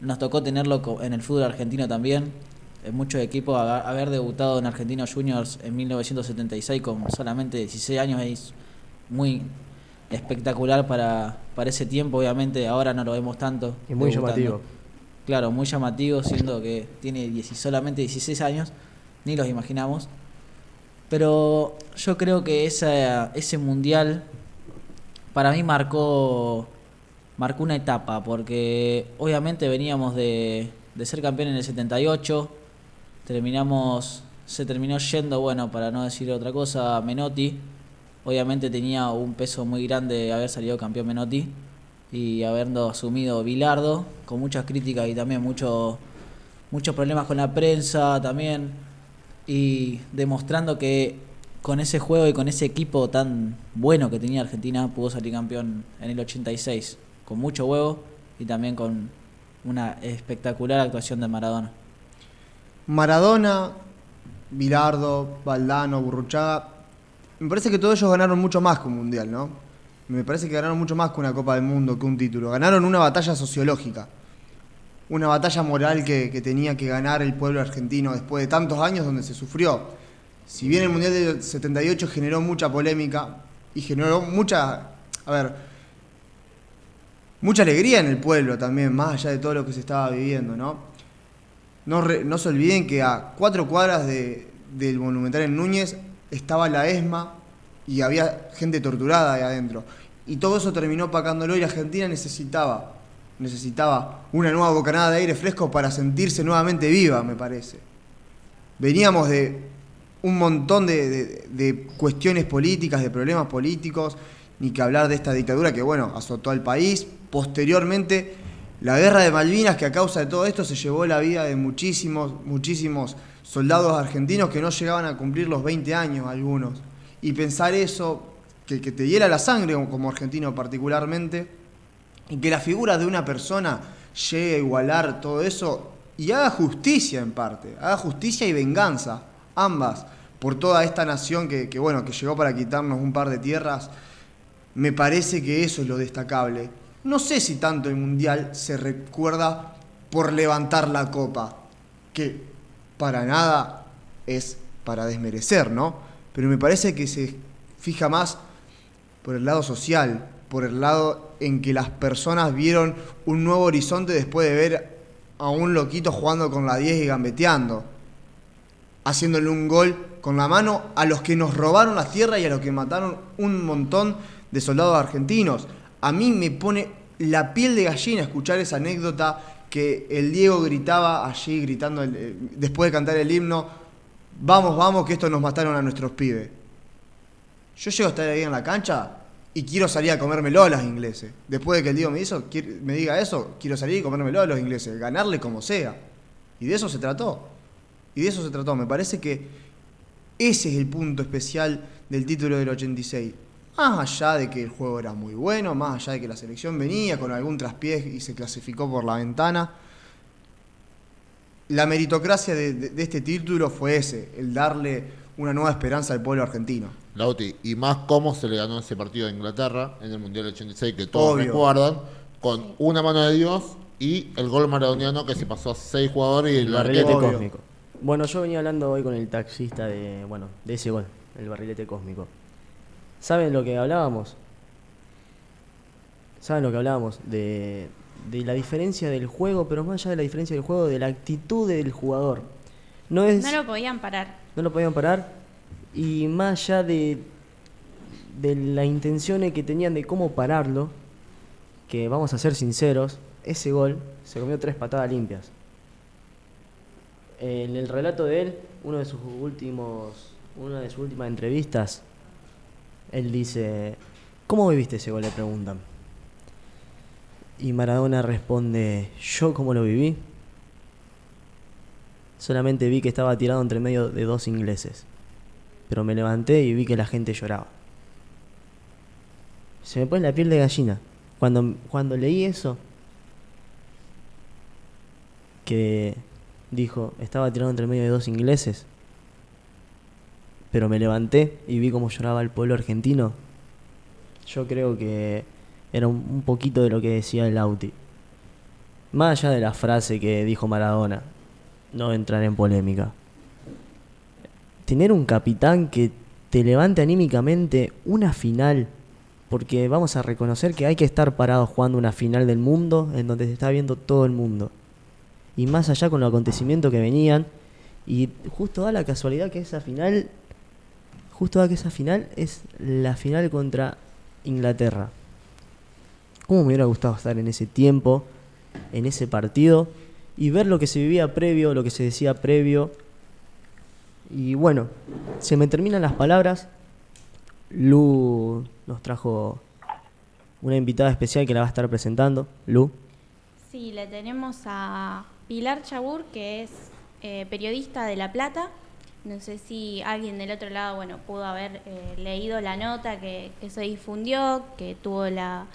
Nos tocó tenerlo en el fútbol argentino también. En muchos equipos, haber debutado en Argentinos Juniors en 1976 con solamente 16 años es muy espectacular para, para ese tiempo, obviamente. Ahora no lo vemos tanto. Y muy debutando. llamativo. Claro, muy llamativo, siendo que tiene 10 solamente 16 años, ni los imaginamos. Pero yo creo que esa, ese mundial para mí marcó, marcó una etapa, porque obviamente veníamos de, de ser campeón en el 78, terminamos, se terminó yendo, bueno, para no decir otra cosa, Menotti. Obviamente tenía un peso muy grande haber salido campeón Menotti y habiendo asumido Bilardo, con muchas críticas y también mucho, muchos problemas con la prensa también, y demostrando que con ese juego y con ese equipo tan bueno que tenía Argentina pudo salir campeón en el 86, con mucho huevo y también con una espectacular actuación de Maradona. Maradona, Bilardo, Valdano, Burruchaga. Me parece que todos ellos ganaron mucho más que un mundial, ¿no? Me parece que ganaron mucho más que una Copa del Mundo, que un título. Ganaron una batalla sociológica. Una batalla moral que, tenía que ganar el pueblo argentino después de tantos años donde se sufrió. Si bien el Mundial del 78 generó mucha polémica y generó mucha. A ver. Mucha alegría en el pueblo también, más allá de todo lo que se estaba viviendo, ¿no? No, no se olviden que a cuatro cuadras de- del Monumental en Núñez estaba la ESMA y había gente torturada ahí adentro. Y todo eso terminó opacándolo y la Argentina necesitaba, necesitaba una nueva bocanada de aire fresco para sentirse nuevamente viva, me parece. Veníamos de un montón de, cuestiones políticas, de problemas políticos, ni que hablar de esta dictadura que, bueno, azotó al país. Posteriormente, la guerra de Malvinas, que a causa de todo esto se llevó la vida de muchísimos, muchísimos soldados argentinos que no llegaban a cumplir los 20 años algunos. Y pensar eso, que, que te hiela la sangre como argentino particularmente, y que la figura de una persona llegue a igualar todo eso y haga justicia en parte, haga justicia y venganza, ambas, por toda esta nación que, que, bueno, que llegó para quitarnos un par de tierras, me parece que eso es lo destacable. No sé si tanto el Mundial se recuerda por levantar la copa, que para nada es para desmerecer, ¿no? Pero me parece que se fija más por el lado social, por el lado en que las personas vieron un nuevo horizonte después de ver a un loquito jugando con la 10 y gambeteando, haciéndole un gol con la mano a los que nos robaron la tierra y a los que mataron un montón de soldados argentinos. A mí me pone la piel de gallina escuchar esa anécdota que el Diego gritaba allí, gritando eh, después de cantar el himno, vamos, vamos, que estos nos mataron a nuestros pibes. Yo llego a estar ahí en la cancha y quiero salir a comérmelo a los ingleses. Después de que el Diego me, hizo, me diga eso, quiero salir y comérmelo a los ingleses, ganarle como sea. Y de eso se trató. Y de eso se trató. Me parece que Ese es el punto especial del título del 86. Más allá de que el juego era muy bueno, más allá de que la selección venía con algún traspié y se clasificó por la ventana, la meritocracia de- de este título fue ese, el darle una nueva esperanza al pueblo argentino. Lauti, y más cómo se le ganó ese partido a Inglaterra en el Mundial 86, que todos Obvio. recuerdan, con una mano de Dios y el gol maradoniano que se pasó a seis jugadores y el El barrilete arquero. cósmico. Bueno, yo venía hablando hoy con el taxista de, bueno, de ese gol, el barrilete cósmico. ¿Saben lo que hablábamos? ¿Saben lo que hablábamos? De, de la diferencia del juego, pero más allá de la diferencia del juego, de la actitud del jugador. No es No lo podían parar. no lo podían parar y más allá de, de las intenciones que tenían de cómo pararlo, que vamos a ser sinceros, ese gol se comió tres patadas limpias. En el relato de él, uno de sus últimos, una de sus últimas entrevistas, él dice, ¿cómo viviste ese gol? Le preguntan. Y Maradona responde, ¿yo cómo lo viví? Solamente vi que estaba tirado entre medio de dos ingleses. Pero me levanté y vi que la gente lloraba. Se me pone la piel de gallina. Cuando, cuando leí eso, que dijo, estaba tirado entre medio de dos ingleses, pero me levanté y vi cómo lloraba el pueblo argentino, yo creo que era un, poquito de lo que decía el Auti. Más allá de la frase que dijo Maradona, no entrar en polémica. Tener un capitán que te levante anímicamente una final, porque vamos a reconocer que hay que estar parado jugando una final del mundo en donde se está viendo todo el mundo. Y más allá con los acontecimientos que venían, y justo da la casualidad que esa final, justo da que esa final es la final contra Inglaterra. ¿Cómo me hubiera gustado estar en ese tiempo, en ese partido, y ver lo que se vivía previo, lo que se decía previo? Y bueno, se me terminan las palabras. Lu nos trajo una invitada especial que la va a estar presentando. Lu. Sí, le tenemos a Pilar Chabur, que es eh, periodista de La Plata. No sé si alguien del otro lado, bueno, pudo haber eh, leído la nota que, que se difundió, que tuvo la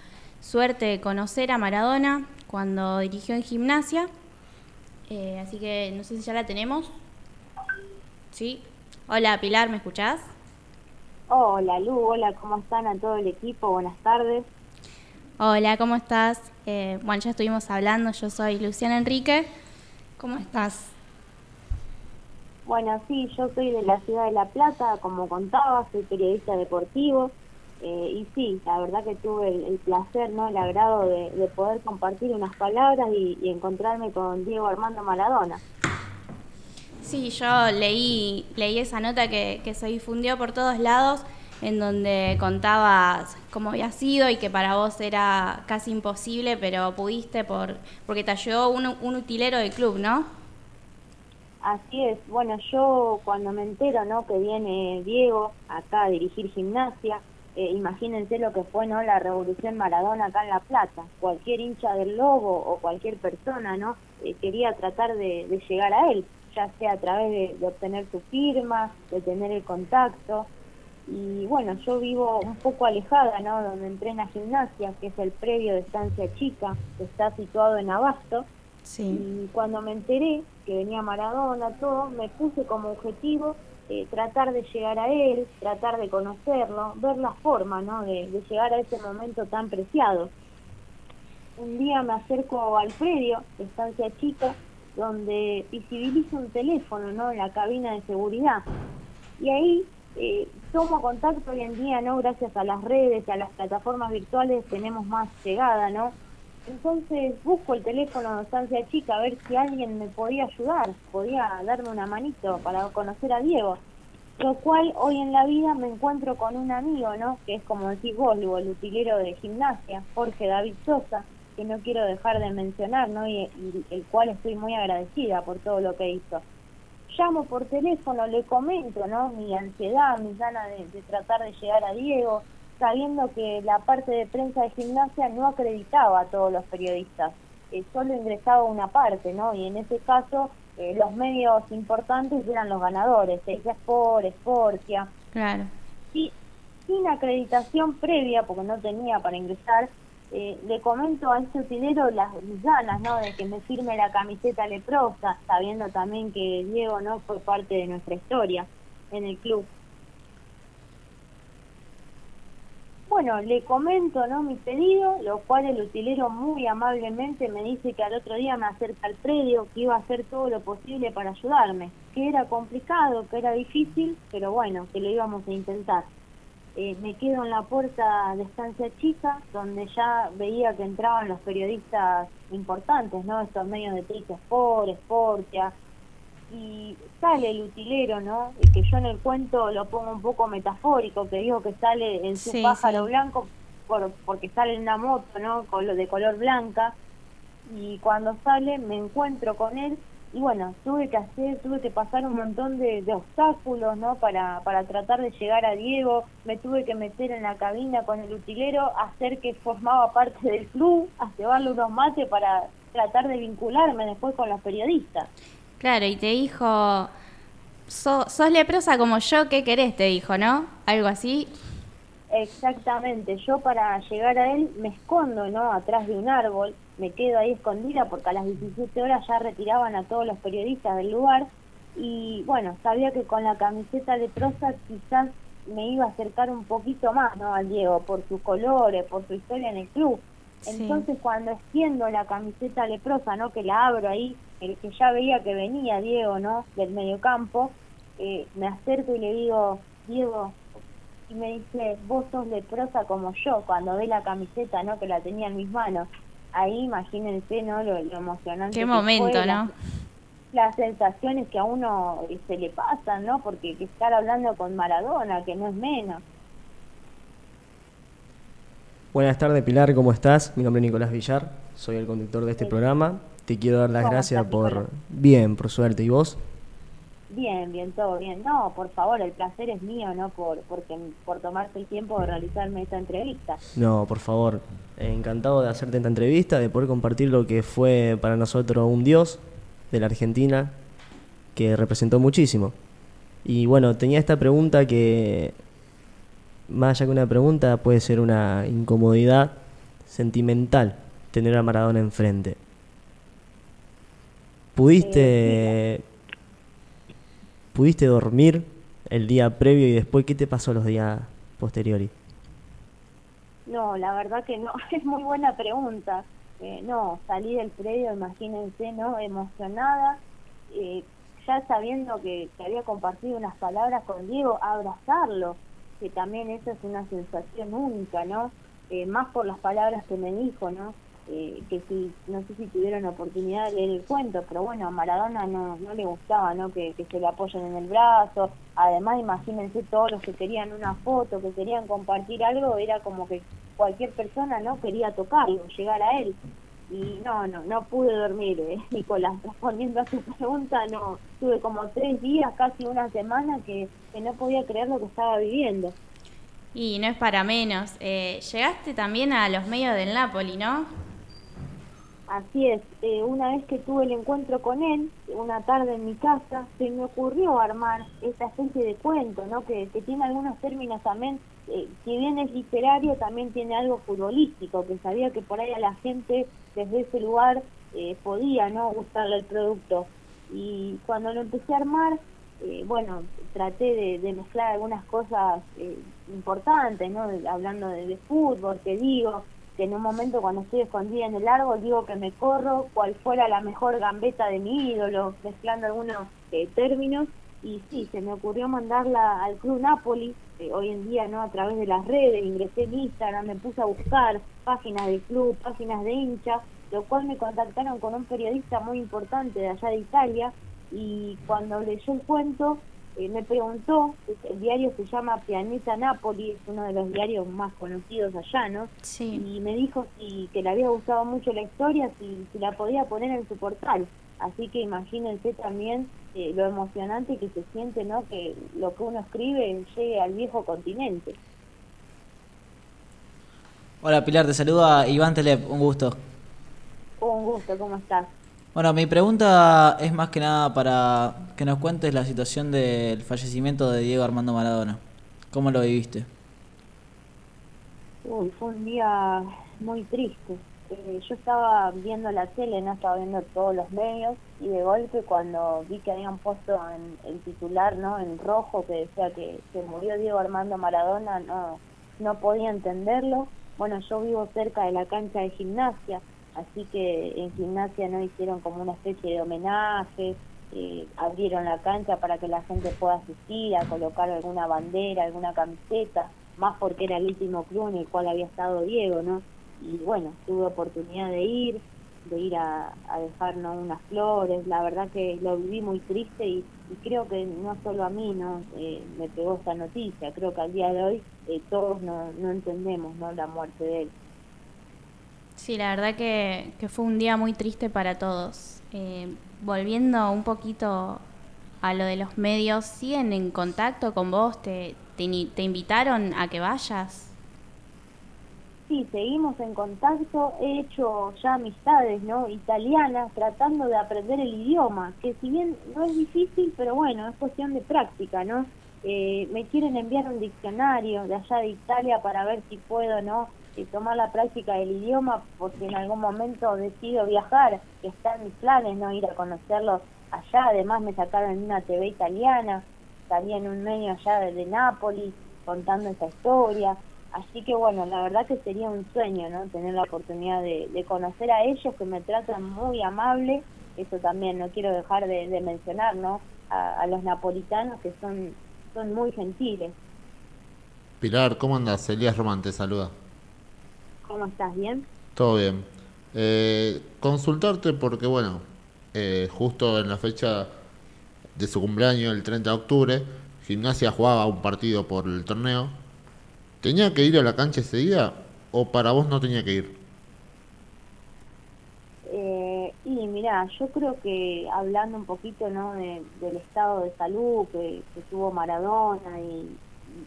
suerte de conocer a Maradona cuando dirigió en gimnasia. Eh, así que no sé si ya la tenemos. Sí. Hola Pilar, ¿me escuchás? Hola Lu, hola, ¿cómo están a todo el equipo? Buenas tardes. Hola, ¿cómo estás? Eh, bueno, ya estuvimos hablando, yo soy Luciana Enrique. ¿Cómo estás? Bueno, sí, yo soy de la ciudad de La Plata, como contaba, soy periodista deportivo eh, y sí, la verdad que tuve el, el placer, ¿no? el agrado de, de poder compartir unas palabras y, y encontrarme con Diego Armando Maradona. Sí, yo leí, leí esa nota que, se difundió por todos lados, en donde contabas cómo había sido y que para vos era casi imposible, pero pudiste por porque te ayudó un, un utilero del club, ¿no? Así es, bueno, yo cuando me entero, ¿no? Que viene Diego acá a dirigir gimnasia, eh, imagínense lo que fue, ¿no? La revolución Maradona acá en La Plata. Cualquier hincha del Lobo o cualquier persona, ¿no? Eh, quería tratar de llegar a él, ya sea a través de, de obtener su firma, de tener el contacto. Y bueno, yo vivo un poco alejada, ¿no? Donde entrena gimnasia, que es el predio de Estancia Chica, que está situado en Abasto. Sí. Y cuando me enteré que venía Maradona, todo, me puse como objetivo eh, tratar de llegar a él, tratar de conocerlo, ver la forma, ¿no? De, de llegar a ese momento tan preciado. Un día me acerco al predio, de Estancia Chica, donde visibilizo un teléfono, ¿no? En la cabina de seguridad. Y ahí eh, tomo contacto hoy en día, ¿no? Gracias a las redes, a las plataformas virtuales tenemos más llegada, ¿no? Entonces busco el teléfono de Estancia Chica a ver si alguien me podía ayudar, podía darme una manito para conocer a Diego. Lo cual hoy en la vida me encuentro con un amigo, ¿no? Que es como decís vos, el utilero de gimnasia, Jorge David Sosa, que no quiero dejar de mencionar, ¿no? Y, y el cual estoy muy agradecida por todo lo que hizo. Llamo por teléfono, le comento, ¿no? Mi ansiedad, mis ganas de, de tratar de llegar a Diego, sabiendo que la parte de prensa de gimnasia no acreditaba a todos los periodistas, eh, solo ingresaba una parte, ¿no? Y en ese caso eh, los medios importantes eran los ganadores, Seiza Sport, Sportia, Claro. y sin acreditación previa, porque no tenía para ingresar, eh, le comento a este utilero las ganas, ¿no? De que me firme la camiseta leprosa, sabiendo también que Diego, ¿no? Fue parte de nuestra historia en el club. Bueno, le comento, ¿no? Mi pedido, lo cual el utilero muy amablemente me dice que al otro día me acerca al predio, que iba a hacer todo lo posible para ayudarme, que era complicado, que era difícil, pero bueno, que lo íbamos a intentar. Eh, me quedo en la puerta de estancia chica, donde ya veía que entraban los periodistas importantes, ¿no? Estos medios de Trice Sport, Sportia, y sale el utilero, ¿no? Y que yo en el cuento lo pongo un poco metafórico, que digo que sale en su Sí, pájaro sí. blanco por, porque sale en una moto, ¿no? De color blanca, y cuando sale me encuentro con él y bueno, tuve que hacer, tuve que pasar un montón de, obstáculos, ¿no? Para, para tratar de llegar a Diego, me tuve que meter en la cabina con el utilero, hacer que formaba parte del club, a llevarle unos mates para tratar de vincularme después con los periodistas. Claro, y te dijo, "So- sos leprosa como yo, ¿qué querés? Te dijo, ¿no? Algo así. Exactamente, yo para llegar a él me escondo, ¿no? Atrás de un árbol, me quedo ahí escondida porque a las 17 horas ya retiraban a todos los periodistas del lugar y bueno, sabía que con la camiseta leprosa quizás me iba a acercar un poquito más, ¿no? Al Diego, por sus colores, por su historia en el club. Sí. Entonces cuando extiendo la camiseta leprosa, ¿no? Que la abro ahí, el que ya veía que venía Diego, ¿no? Del mediocampo, eh, me acerco y le digo, Diego, y me dice, vos sos leprosa como yo, cuando ve la camiseta, ¿no? Que la tenía en mis manos. Ahí imagínense, ¿no? Lo, lo emocionante. Qué que momento, fue, ¿no? las- Las sensaciones que a uno eh, se le pasan, ¿no? Porque que estar hablando con Maradona, que no es menos. Buenas tardes, Pilar, ¿cómo estás? Mi nombre es Nicolás Villar, soy el conductor de este programa. Te quiero dar las ¿Cómo gracias estás, por... Nicolás? Bien, por suerte. ¿Y vos? Bien, bien, todo bien. No, por favor, el placer es mío, ¿no? Por, porque, por tomarse el tiempo de realizarme esta entrevista. No, por favor. Encantado de hacerte esta entrevista, de poder compartir lo que fue para nosotros un dios de la Argentina que representó muchísimo. Y bueno, tenía esta pregunta que, más allá que una pregunta, puede ser una incomodidad sentimental tener a Maradona enfrente. ¿Pudiste, ¿Pudiste dormir el día previo y después qué te pasó los días posteriores? No, la verdad que no, es muy buena pregunta. Eh, no, salí del predio, imagínense, ¿no? Emocionada, eh, ya sabiendo que, que había compartido unas palabras con Diego, abrazarlo, que también esa es una sensación única, ¿no? Eh, más por las palabras que me dijo, ¿no? Eh, que si, no sé si tuvieron oportunidad de leer el cuento, pero bueno, a Maradona no, no le gustaba, ¿no? Que, que se le apoyen en el brazo, además imagínense todos los que querían una foto, que querían compartir algo, era como que cualquier persona, ¿no? Quería tocarlo, llegar a él. Y no, no, no pude dormir, eh, Nicolás, respondiendo a su pregunta, no, tuve como tres días, casi una semana que, que no podía creer lo que estaba viviendo. Y no es para menos. Eh, llegaste también a los medios del Napoli, ¿no? Así es, eh, una vez que tuve el encuentro con él, una tarde en mi casa, se me ocurrió armar esta especie de cuento, ¿no? Que, que tiene algunos términos también, eh, si bien es literario, también tiene algo futbolístico, que sabía que por ahí a la gente desde ese lugar eh, podía, ¿no? Gustarle el producto. Y cuando lo empecé a armar, eh, bueno, traté de, mezclar algunas cosas eh, importantes, ¿no? Hablando de, de fútbol, que digo, que en un momento cuando estoy escondida en el árbol digo que me corro, cuál fuera la mejor gambeta de mi ídolo, mezclando algunos eh, términos. Y sí, se me ocurrió mandarla al Club Napoli, eh, hoy en día no a través de las redes, ingresé en Instagram, me puse a buscar páginas del club, páginas de hinchas, lo cual me contactaron con un periodista muy importante de allá de Italia y cuando leyó el cuento eh, me preguntó, el diario se llama Pianeta Napoli, es uno de los diarios más conocidos allá, ¿no? Sí. Y me dijo si, que le había gustado mucho la historia, si, si la podía poner en su portal. Así que imagínense también eh, lo emocionante que se siente, ¿no? Que lo que uno escribe llegue al viejo continente. Hola Pilar, te saluda Iván Telep, un gusto. Un gusto, ¿cómo estás? Bueno, mi pregunta es más que nada para que nos cuentes la situación del fallecimiento de Diego Armando Maradona. ¿Cómo lo viviste? Uy, fue un día muy triste. Eh, yo estaba viendo la tele, no estaba viendo todos los medios y de golpe cuando vi que habían puesto en el titular, ¿no? En rojo que decía que, que murió Diego Armando Maradona, no, no podía entenderlo. Bueno, yo vivo cerca de la cancha de gimnasia, así que en gimnasia no hicieron como una especie de homenaje, eh, abrieron la cancha para que la gente pueda asistir a colocar alguna bandera, alguna camiseta, más porque era el último club en el cual había estado Diego, ¿no? Y bueno, tuve oportunidad de ir, de ir a, dejarnos unas flores, la verdad que lo viví muy triste y, y creo que no solo a mí no Eh, me pegó esta noticia, creo que al día de hoy eh, todos no, no entendemos ¿no? la muerte de él. Sí, la verdad que, que fue un día muy triste para todos. Eh, volviendo un poquito a lo de los medios, ¿siguen en contacto con vos? ¿Te, te, invitaron a que vayas? Sí, seguimos en contacto, he hecho ya amistades ¿no? italianas tratando de aprender el idioma, que si bien no es difícil, pero bueno, es cuestión de práctica, ¿no? Eh, me quieren enviar un diccionario de allá de Italia para ver si puedo, ¿no? Eh, tomar la práctica del idioma, porque en algún momento decido viajar, que está mis planes, ¿no? Ir a conocerlos allá, además me sacaron en una TV italiana, salí en un medio allá de, Nápoles contando esa historia. Así que bueno, la verdad que sería un sueño, ¿no? Tener la oportunidad de, conocer a ellos que me tratan muy amable. Eso también no quiero dejar de, de mencionar, ¿no? A, a los napolitanos que son, son muy gentiles. Pilar, ¿cómo andas? Elías Román te saluda. ¿Cómo estás? ¿Bien? Todo bien. Eh, consultarte porque, bueno, eh, justo en la fecha de su cumpleaños, el 30 de octubre, Gimnasia jugaba un partido por el torneo. ¿Tenía que ir a la cancha ese día o para vos no tenía que ir? Eh, y mira, yo creo que hablando un poquito ¿no? de- del estado de salud que, que tuvo Maradona y,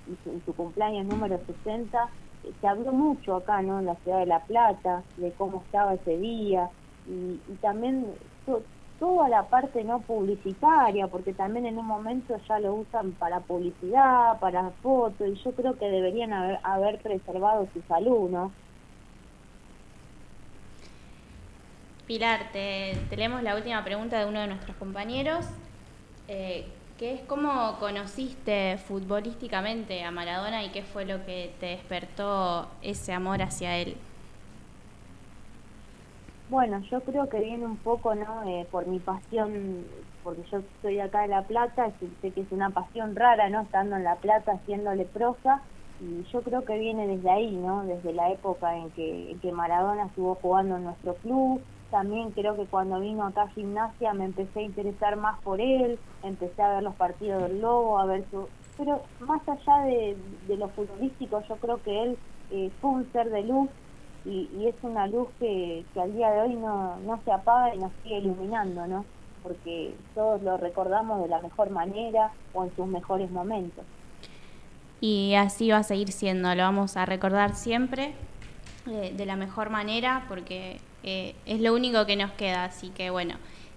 y su, y su cumpleaños número 60, eh, se habló mucho acá ¿no? en la ciudad de La Plata, de cómo estaba ese día y, y también to- toda la parte no publicitaria, porque también en un momento ya lo usan para publicidad, para fotos, y yo creo que deberían haber, haber preservado su salud, ¿no? Pilar, te, te leemos la última pregunta de uno de nuestros compañeros, eh, que es cómo conociste futbolísticamente a Maradona y qué fue lo que te despertó ese amor hacia él. Bueno, yo creo que viene un poco, ¿no? Eh, por mi pasión, porque yo soy acá de La Plata, y sé que es una pasión rara, ¿no? Estando en La Plata haciéndole prosa, y yo creo que viene desde ahí, ¿no? Desde la época en que, en que Maradona estuvo jugando en nuestro club. También creo que cuando vino acá a gimnasia me empecé a interesar más por él, empecé a ver los partidos del Lobo, a ver su... Pero más allá de, de lo futbolístico, yo creo que él eh, fue un ser de luz y, y es una luz que, que al día de hoy no, no se apaga y nos sigue iluminando, ¿no? Porque todos lo recordamos de la mejor manera o en sus mejores momentos. Y así va a seguir siendo, lo vamos a recordar siempre de la mejor manera porque eh, es lo único que nos queda. Así que bueno,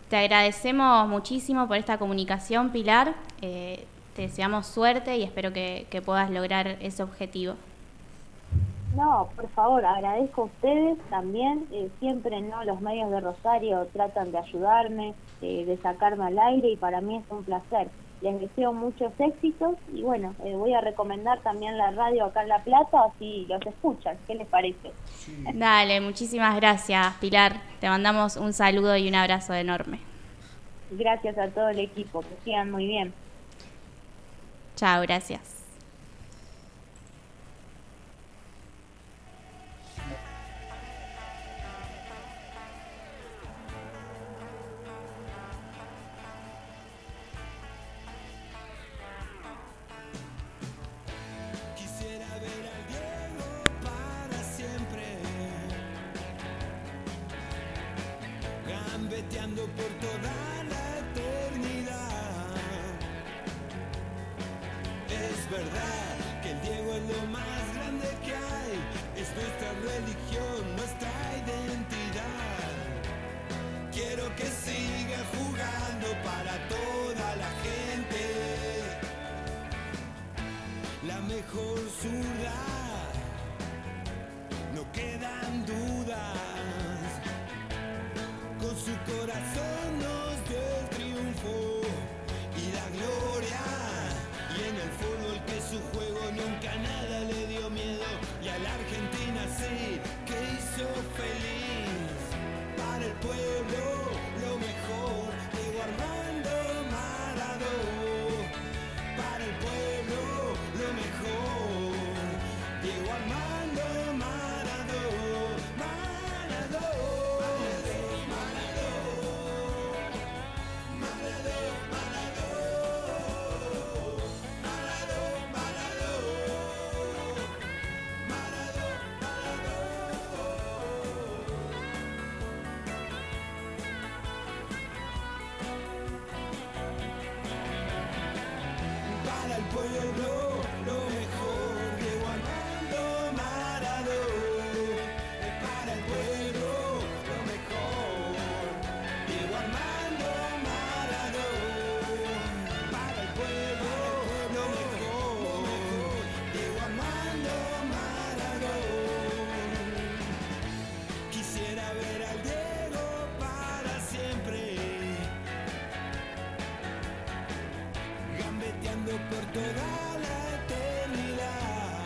te agradecemos muchísimo por esta comunicación, Pilar. Eh, te deseamos suerte y espero que, que puedas lograr ese objetivo. No, por favor, agradezco a ustedes también. eh, siempre no los medios de Rosario tratan de ayudarme, eh, de sacarme al aire y para mí es un placer. Les deseo muchos éxitos y bueno, eh, voy a recomendar también la radio acá en La Plata, así los escuchan. ¿Qué les parece? Dale, muchísimas gracias, Pilar. Te mandamos un saludo y un abrazo enorme. Gracias a todo el equipo, que sigan muy bien. Chao, gracias. Por toda la eternidad.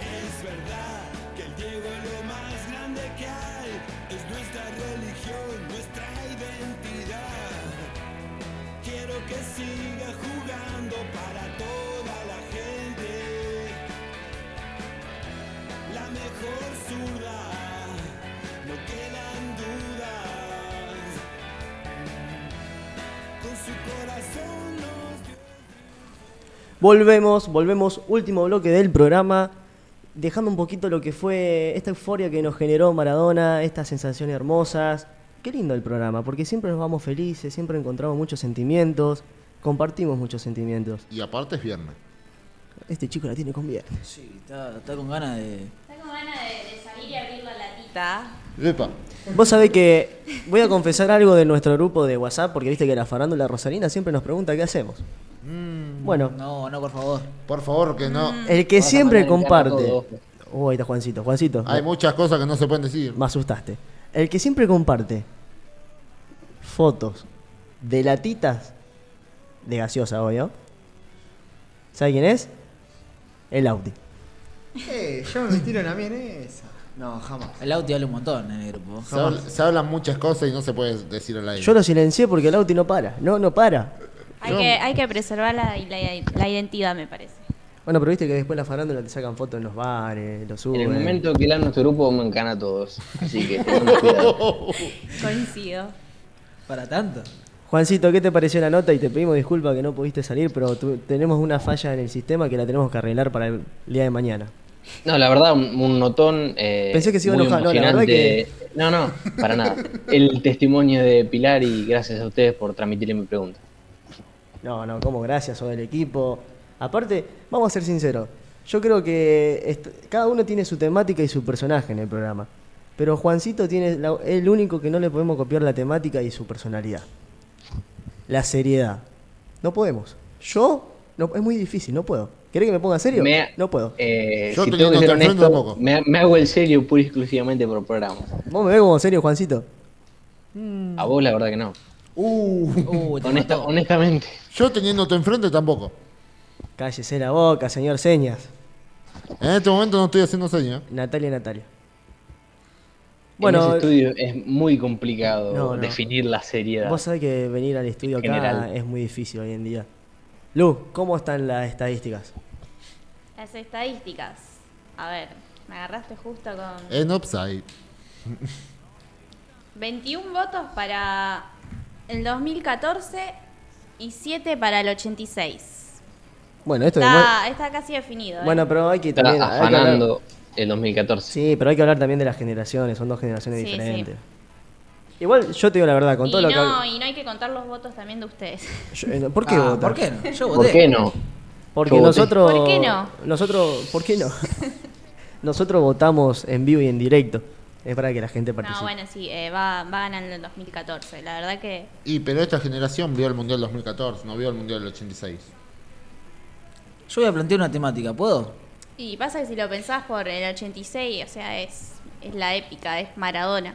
Es verdad que el Diego es lo más grande que hay, es nuestra religión, nuestra identidad. Quiero que siga jugando Volvemos, volvemos, último bloque del programa, dejando un poquito lo que fue esta euforia que nos generó Maradona, estas sensaciones hermosas. Qué lindo el programa, porque siempre nos vamos felices, siempre encontramos muchos sentimientos, compartimos muchos sentimientos. Y aparte es viernes. Este chico la tiene con bien. Sí, está, está con ganas de. Está con ganas de, de salir y Epa. Vos sabés que voy a confesar algo de nuestro grupo de WhatsApp, porque viste que la farándula rosarina siempre nos pregunta qué hacemos. Bueno, No, no, por favor. Por favor, que no. el que Vas siempre comparte. todo. Oh, ahí está Juancito, Juancito. Hay muchas cosas que no se pueden decir. Me asustaste. El que siempre comparte fotos de latitas de gaseosa, obvio. ¿Sabe quién es? El Audi. Eh, ya me metieron a mí en esa. No, jamás. El auto habla un montón en el grupo. Se, habla- se hablan muchas cosas y no se puede decir al aire. Yo lo silencié porque el Audi no para. No, no para. Hay que, hay que preservar la, la- la identidad, me parece. Bueno, pero viste que después la farándula te sacan fotos en los bares, lo suben. En el momento que la nuestro grupo me encana a todos. Así que cuidado. Coincido. Para tanto. Juancito, ¿qué te pareció la nota? Y te pedimos disculpas que no pudiste salir, pero tu- tenemos una falla en el sistema que la tenemos que arreglar para el día de mañana. No, la verdad, un, un notón. eh, Pensé que se iba a enojar, no, la verdad emocionante. No, no, para nada. El testimonio de Pilar y gracias a ustedes por transmitir mi pregunta. No, no, como gracias o del equipo. Aparte, vamos a ser sinceros. Yo creo que cada uno tiene su temática y su personaje en el programa. Pero Juancito tiene la- el único que no le podemos copiar la temática y su personalidad. La seriedad. No podemos. Yo, no, es muy difícil, no puedo. ¿Querés que me ponga serio? Me- No puedo. Eh, Yo si tengo que ser enfrente honesto, tampoco. me, me hago el serio pura y exclusivamente por programa. ¿Vos me ves como serio, Juancito? A vos, la verdad que no. Uh, Uh, Honesta- honestamente. yo teniéndote enfrente tampoco. Cállese la boca, señor Señas. En este momento no estoy haciendo señas. Natalia, Natalia. Bueno, Bueno, en ese estudio es muy complicado No, no. definir la seriedad. Vos sabés que venir al estudio acá General. es muy difícil hoy en día. Lu, ¿cómo están las estadísticas? Las estadísticas. A ver, me agarraste justo con En Upside. 21 votos para el 2014 y 7 para el 86. Bueno, esto Está, está casi definido. ¿eh? Bueno, pero hay que Está también. hay que hablar- afanando el 2014. Sí, pero hay que hablar también de las generaciones, son dos generaciones Sí, diferentes. Igual, yo te digo la verdad, con y, todo lo que. no, y no hay que contar los votos también de ustedes. Yo- eh, ¿Por qué Ah, votan? ¿Por qué no? Yo voté. ¿Por qué no? Porque Yo voté. nosotros. ¿Por qué no? Nosotros. ¿Por qué no? nosotros votamos en vivo y en directo. Es para que la gente participe. No, bueno, sí, eh, va, va ganando el 2014. La verdad que Y pero esta generación vio el Mundial 2014, no vio el Mundial del 86. Yo voy a plantear una temática, ¿puedo? Y pasa que si lo pensás por el 86, o sea, es, es la épica, es Maradona.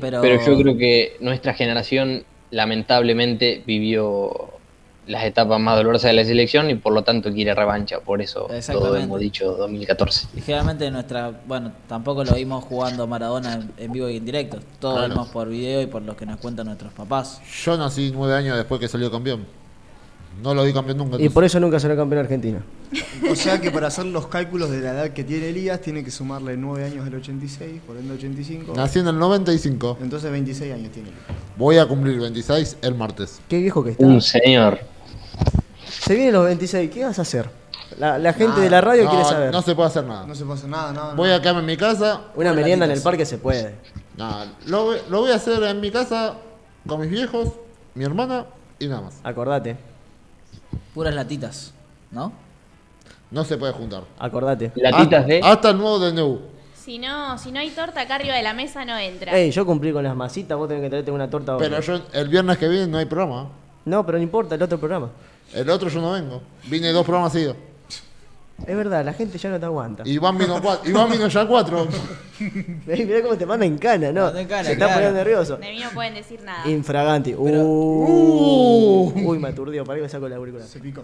Pero. Pero yo creo que nuestra generación lamentablemente vivió las etapas más dolorosas de la selección y por lo tanto quiere revancha. Por eso todo hemos dicho 2014. Y generalmente nuestra. Bueno, tampoco lo vimos jugando a Maradona en, vivo y en directo. Todo Claro. lo vimos por video y por lo que nos cuentan nuestros papás. Yo nací nueve años después que salió campeón. No lo vi campeón nunca. Y por eso nunca será campeón argentino. O sea que para hacer los cálculos de la edad que tiene Elías, tiene que sumarle 9 años del 86, por ende 85. Nací en el 95. Entonces 26 años tiene. Voy a cumplir 26 el martes. Qué viejo que está. Un señor. Se vienen los 26, ¿qué vas a hacer? La, la gente Nada. de la radio No, quiere saber. no se puede hacer nada. No se puede hacer nada, nada. Voy a quedarme en mi casa. Una merienda en el parque se puede. Nada, lo, lo voy a hacer en mi casa con mis viejos, mi hermana y nada más. Acordate, Puras latitas, ¿no? No se puede juntar. acordate. Latitas de. hasta el nuevo DNU. Si no, si no hay torta acá arriba de la mesa, no entra. Ey, yo cumplí con las masitas, vos tenés que traerte una torta ahora. Pero yo el viernes que viene no hay programa. No, pero no importa, el otro programa. El otro yo no vengo. Vine dos programas seguidos. Es verdad, la gente ya no te aguanta. Iván vino, cuatro, Iván vino ya cuatro. Mirá cómo te manda en cana, ¿no? Manda en cana, Se está claro. poniendo nervioso. De mí no pueden decir nada. Infraganti. Pero- Uh. Uy, me aturdió, para que me saco la auricular. Se picó.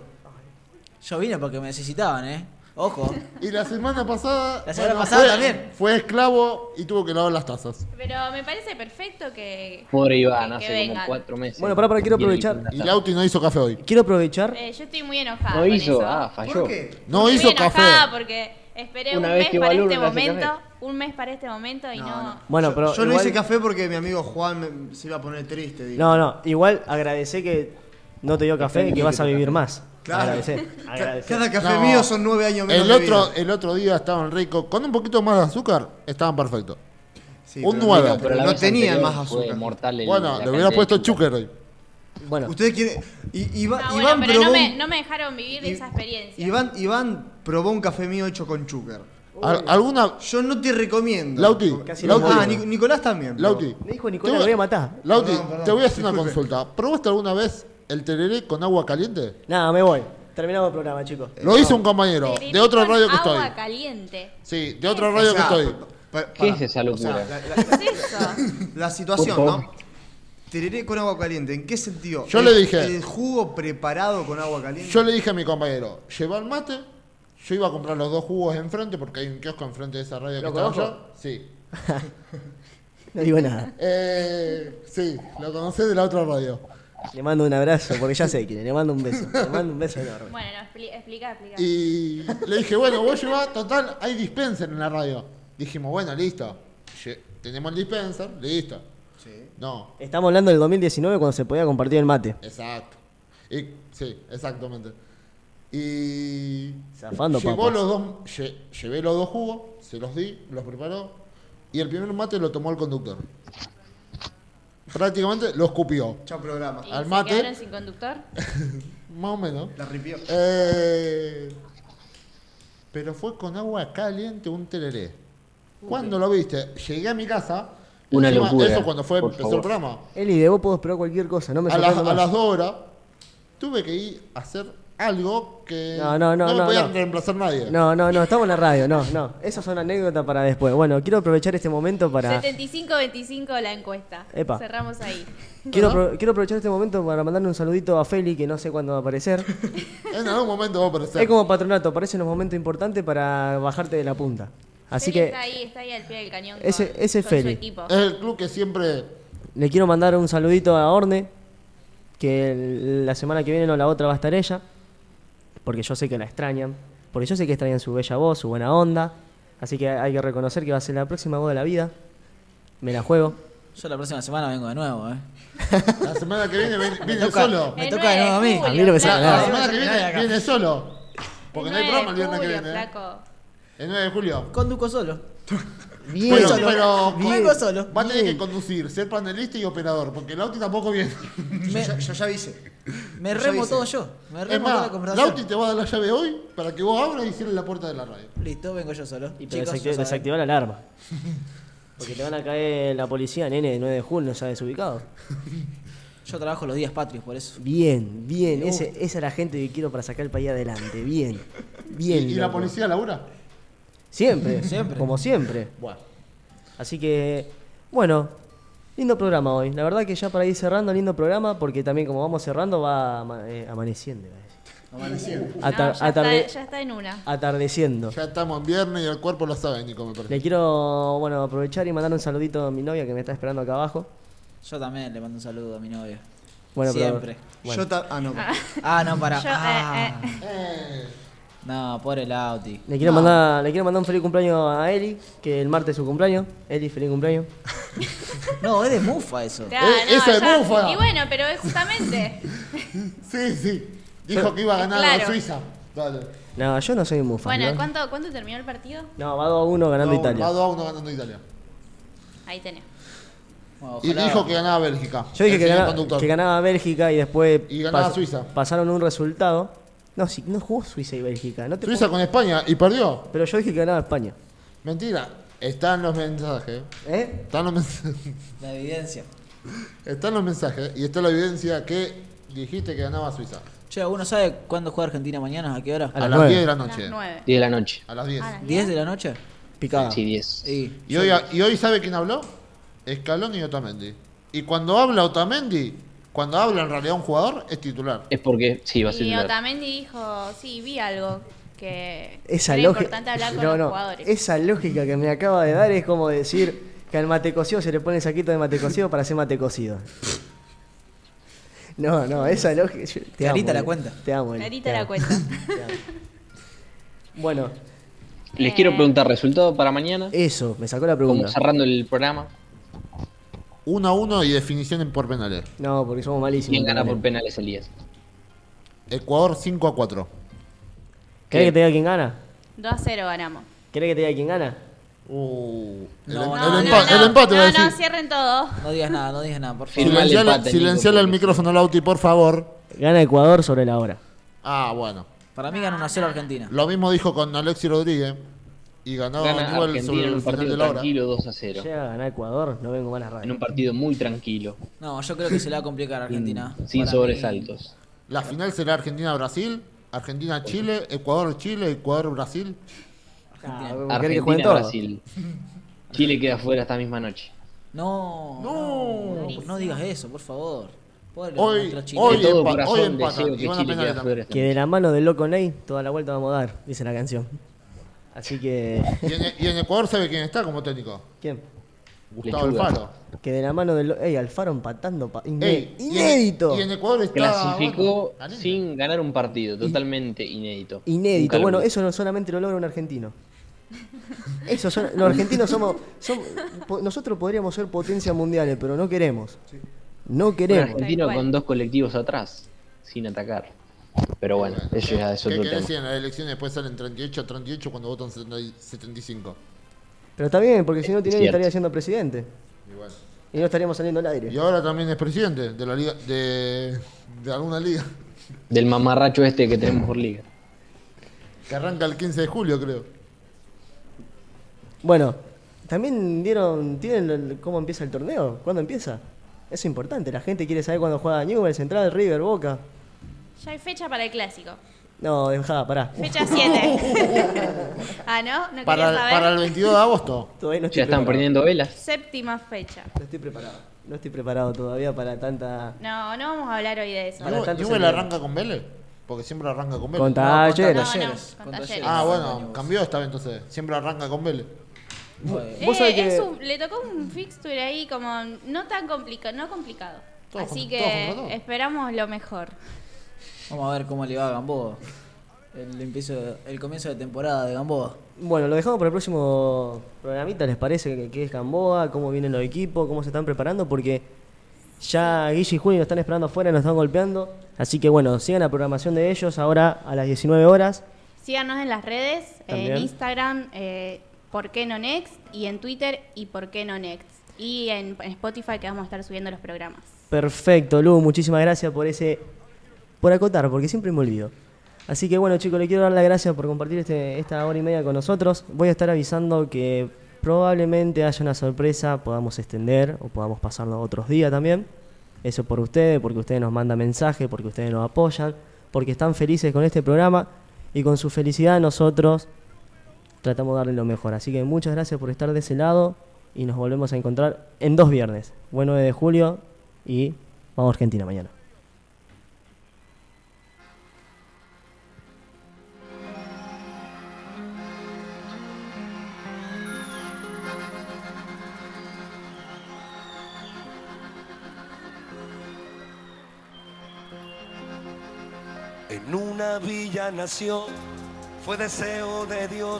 Yo vine porque me necesitaban, ¿eh? Ojo. Y la semana pasada. La semana pasada fue, también. Fue esclavo y tuvo que lavar las tazas. Pero me parece perfecto que. Pobre Iván, que- hace que como vengan. cuatro meses. Bueno, pará, pará, quiero aprovechar. Y la Lauti no hizo café hoy. Quiero aprovechar. Eh, yo estoy muy enojada. No hizo, eso. ah, falló. ¿Por qué? No Estoy hizo enojada café. porque esperé Una un mes para este momento. café. Un mes para este momento y no. Bueno, yo, pero. yo no igual- hice café porque mi amigo Juan me- se iba a poner triste. digo. No, no, igual agradecé que no te dio café y que vas a vivir más. Claro. Agradecé. Cada café No. mío son nueve años menos El de otro, vida. el otro día estaban ricos. Con un poquito más de azúcar, estaban perfectos. Sí, un pero nueve. no- Pero no tenía más azúcar. mortal el- Bueno, le hubiera puesto chúcar hoy. Bueno, Ustedes quieren. I- No, Iván, bueno, pero no me, un- no me dejaron vivir de I- esa experiencia. Iván, Iván probó un café mío hecho con chúcar. Al- ¿Alguna. Yo no te recomiendo. Lauti, Casi No, nos ah, Nicolás también. pero- Lauti. me dijo te Nicolás, voy- lo voy a matar. Lauti, Perdón, perdón, te voy a hacer una consulta. ¿Probaste alguna vez el tereré con agua caliente? Nada, me voy. Terminamos el programa, chicos. Lo hizo un compañero Tereré de otra con radio que agua estoy. caliente. Sí, de otra radio O que estoy. pa- ¿Qué para- es esa o locura? sea, la, la- ¿Qué es eso? la situación. ¿no? Tereré con agua caliente. ¿En qué sentido? Yo El- le dije- El jugo preparado con agua caliente. Yo le dije a mi compañero, lleva el mate. Yo iba a comprar los dos jugos enfrente porque hay un kiosco enfrente de esa radio que ¿Lo estaba conozco? yo. Sí. No digo nada. Eh, sí, lo conocés de la otra radio. Le mando un abrazo, porque ya sé quién. es. Le mando un beso. Le mando un beso enorme. Bueno, no, expli- explica, explica. Y le dije, bueno, vos llevás, total, hay dispenser en la radio. Dijimos, bueno, listo. Lle- Tenemos el dispenser, listo. No, Estamos hablando del 2019 cuando se podía compartir el mate. exacto. Y, sí, exactamente. Y Zafando, llevó papas. los dos, lle- llevé los dos jugos, se los di, los preparó. Y el primer mate lo tomó el conductor. Prácticamente lo escupió. Chao programa. ¿Y al se mate. quedaron sin conductor? Más o menos. La ripió. Eh, pero fue con agua caliente un tereré. ¿Cuándo lo viste? Llegué a mi casa. Una locura, Eso cuando fue por empezó favor. el programa. Eli, de vos puedo esperar cualquier cosa. No me A las, sorprendo a más. las dos horas tuve que ir a hacer algo que No, no, no, me no, podía no. reemplazar nadie. No, no, no, estamos en la radio, no, no. Esas son anécdotas para después. Bueno, quiero aprovechar este momento para. 75-25 la encuesta. Epa. Cerramos ahí. Quiero, quiero aprovechar este momento para mandarle un saludito a Feli, que no sé cuándo va a aparecer. En algún momento va a aparecer. Es como patronato, aparece en un momento importante para bajarte de la punta. Así Feli que Está ahí, está ahí al pie del cañón. Ese- con, ese con Feli. Su equipo. Es el club que siempre. le quiero mandar un saludito a Orne, que la semana que viene o la otra va a estar ella, porque yo sé que la extrañan, porque yo sé que extrañan su bella voz, su buena onda. Así que hay que reconocer que va a ser la próxima voz de la vida. Me la juego. Yo la próxima semana vengo de nuevo, ¿eh? La semana que viene viene, viene toca. solo. Me toca de nuevo a mí. 9 A mí no me flaco. saca La nada. semana que viene viene solo. Porque no hay 9 programa el viernes que julio, viene. ¿eh? El 9 de julio. Conduzco solo. Bien, Pero, solo. pero Bien. Vengo solo. va a tener que conducir, ser panelista y operador, porque el Lauti tampoco viene. Yo, ya, yo ya avisé. Me Yo remo todo yo. Me Es remo toda la más, conversación. Lauti te va a dar la llave hoy para que vos abras y cierres la puerta de la radio. Listo, vengo yo solo. Y Chicos, desacti- ya saben. desactivar la alarma. Porque te van a caer la policía, nene, el 9 de julio, ya desubicado. Yo trabajo los días patrios, por eso. Bien, bien. Ese, esa es la gente que quiero para sacar el país adelante. Bien. Bien. ¿Y, y la policía labura? Siempre. Siempre. Como siempre. Bueno. Así que, bueno, lindo programa hoy. La verdad que ya para ir cerrando, lindo programa, porque también como vamos cerrando va ama- eh, amaneciendo. iba a decir. Amaneciendo. No, ya, está, ya está en una. Atardeciendo. Ya estamos en viernes y el cuerpo lo sabe, Nico, me parece. Le quiero, bueno, aprovechar y mandar un saludito a mi novia que me está esperando acá abajo. Yo también le mando un saludo a mi novia. Bueno, pero- Siempre. bueno. Yo ta- ah, no. Ah, no, para. Yo, eh, ah. Eh, No, pobre Lauti. Le quiero, No. mandar, le quiero mandar un feliz cumpleaños a Eli, que el martes es su cumpleaños. Eli, feliz cumpleaños. No, es de mufa eso. Eh, esa es ya- bufa. Y bueno, pero es justamente. sí, sí. Dijo que iba a ganar Claro. a Suiza. Dale. No, yo no soy muy fan. bueno, ¿no? ¿cuánto, ¿cuánto terminó el partido? No, va 2 a 1 ganando Italia. Va 2 a 1 ganando Italia. Ahí tenés. Bueno, Y dijo que ganaba Bélgica. Yo dije que ganaba, que ganaba Bélgica y después Y ganaba Suiza. pasaron un resultado. No, sí, no jugó Suiza y Bélgica. No te Suiza con España y perdió. Pero yo dije que ganaba España. Mentira. Están los mensajes. ¿Eh? Están los mensajes. La evidencia. Están los mensajes y está la evidencia que dijiste que ganaba Suiza. Che, ¿alguno sabe cuándo juega Argentina mañana? ¿A qué hora? A, las las nueve. 10 de la A las noche. 9. 10 de la noche. A las 10. A las ¿10 de la noche? Picada. Sí, 10. Sí. Y hoy, y hoy ¿sabe quién habló? Escalón y Otamendi. Y cuando habla Otamendi, cuando habla en realidad un jugador, es titular. Es porque, sí, va a ser Y titular. Otamendi dijo, sí, vi algo que Esa era lógica. importante hablar con no, los no. jugadores. Esa lógica que me acaba de dar es como decir que al mate cocido se le pone el saquito de mate cocido para hacer mate cocido. No, no, esa lógica. te Clarita amo, la Eli. cuenta. Te amo. Eli, Clarita te la amo. cuenta. Te amo. Bueno, Les Eh. quiero preguntar resultado para mañana. eso, me sacó la Como pregunta. cerrando el programa. 1 a 1 y definición en por penales. No, porque somos malísimos. ¿Quién gana por penales Elías? Ecuador 5 a 4. ¿Querés que te diga quién gana? 2 a 0 ganamos. ¿Querés que te diga quién gana? Uh, el, No, el no, empa- no, el empate no, va a no, decir. cierren todo. No digas nada, no digas nada, por favor. El Silenciale, empate, Nico, silenciale el micrófono, Lauti, por favor. Gana Ecuador sobre la hora. Ah, bueno. Para mí gana 1 a 0 Argentina. Lo mismo dijo con Alexi Rodríguez. Y ganó Gana Newell Argentina sobre en el un final partido de la hora. tranquilo 2 a 0. Llega a ganar Ecuador, no vengo más a la En un partido muy tranquilo. No, yo creo que se le va a complicar a Argentina. Sin Para sobresaltos. La final será Argentina-Brasil, Argentina-Chile, Ecuador-Chile, Ecuador-Brasil. Ah, ¿vos querés que jueguen todos? Argentina-Brasil. Chile queda fuera esta misma noche. No, no, no, no digas eso, por favor. Pobre Hoy- nuestros chilenos. hoy de todo empa- corazón hoy empatan, deseo y que van a Chile penales quede fuera. esta Que de la mano del loco Ney, toda la vuelta vamos a dar, dice la canción. Así que. Y en, y en Ecuador sabe quién está como técnico. ¿Quién? Gustavo Lechuga. Alfaro. Que de la mano del. ¡Ey, Alfaro empatando! pa- iné- Ey, y en- ¡Inédito! Y en, Ecuador está. Clasificó bueno, sin ganar un partido, totalmente inédito. Inédito. Nunca Bueno, eso no solamente lo logra un argentino. Eso son- los argentinos somos, somos- Nosotros podríamos ser potencias mundiales, pero no queremos. No Un queremos. argentino Tal cual. con dos colectivos atrás, sin atacar. Pero bueno, eso ya es ¿Qué otro querés tema. si en las elecciones después salen 38 a 38 cuando votan 70 y 75? Pero está bien, porque si no, Tinelli Cierto. estaría siendo presidente. Y bueno. Y no estaríamos saliendo al aire. Y ahora también es presidente de la liga de, de alguna liga Del mamarracho este que tenemos por liga. que arranca el 15 de julio, creo. Bueno, también dieron. ¿Tienen el- cómo empieza el torneo? ¿Cuándo empieza? Eso es importante. La gente quiere saber cuándo juega Newell, Central, River, Boca. Ya hay fecha para el clásico. No, dejá, pará. Fecha 7. ah, ¿no? ¿No Para, saber? para el 22 de agosto. Todavía no estoy Ya están preparado. prendiendo velas. Séptima fecha. No estoy preparado. No estoy preparado todavía para tanta. No, no vamos a hablar hoy de eso. ¿Newell arranca con Vélez? Porque siempre arranca con Vélez. Con No, con Talleres. No, no, con Talleres. Ah, No, bueno, no, cambió esta vez entonces. Siempre arranca con Vélez. Bueno, Vos sabés Eh, que- es un- le tocó un fixture ahí como no tan complicado, no complicado. Todos Así con- que esperamos lo mejor. Vamos a ver cómo le va a Gamboa. El, empiezo- el comienzo de temporada de Gamboa. Bueno, lo dejamos para el próximo programita, ¿les parece? que qué es Gamboa? ¿Cómo vienen los equipos? ¿Cómo se están preparando? Porque ya Guille y Juli nos están esperando afuera, nos están golpeando. Así que bueno, sigan la programación de ellos ahora a las 19 horas. Síganos en las redes, También. en Instagram, eh, ¿por qué no Next? Y en Twitter, ¿y por qué no Next? Y en, en Spotify que vamos a estar subiendo los programas. Perfecto, Lu, muchísimas gracias por ese. Por acotar, porque siempre me olvido. Así que bueno, chicos, le quiero dar las gracias por compartir este, esta hora y media con nosotros. Voy a estar avisando que probablemente haya una sorpresa, podamos extender o podamos pasarlo otros días también. Eso por ustedes, porque ustedes nos mandan mensajes, porque ustedes nos apoyan, porque están felices con este programa y con su felicidad nosotros tratamos de darle lo mejor. Así que muchas gracias por estar de ese lado y nos volvemos a encontrar en dos viernes, buen 9 de julio y vamos a Argentina mañana. En una villa nació, fue deseo de Dios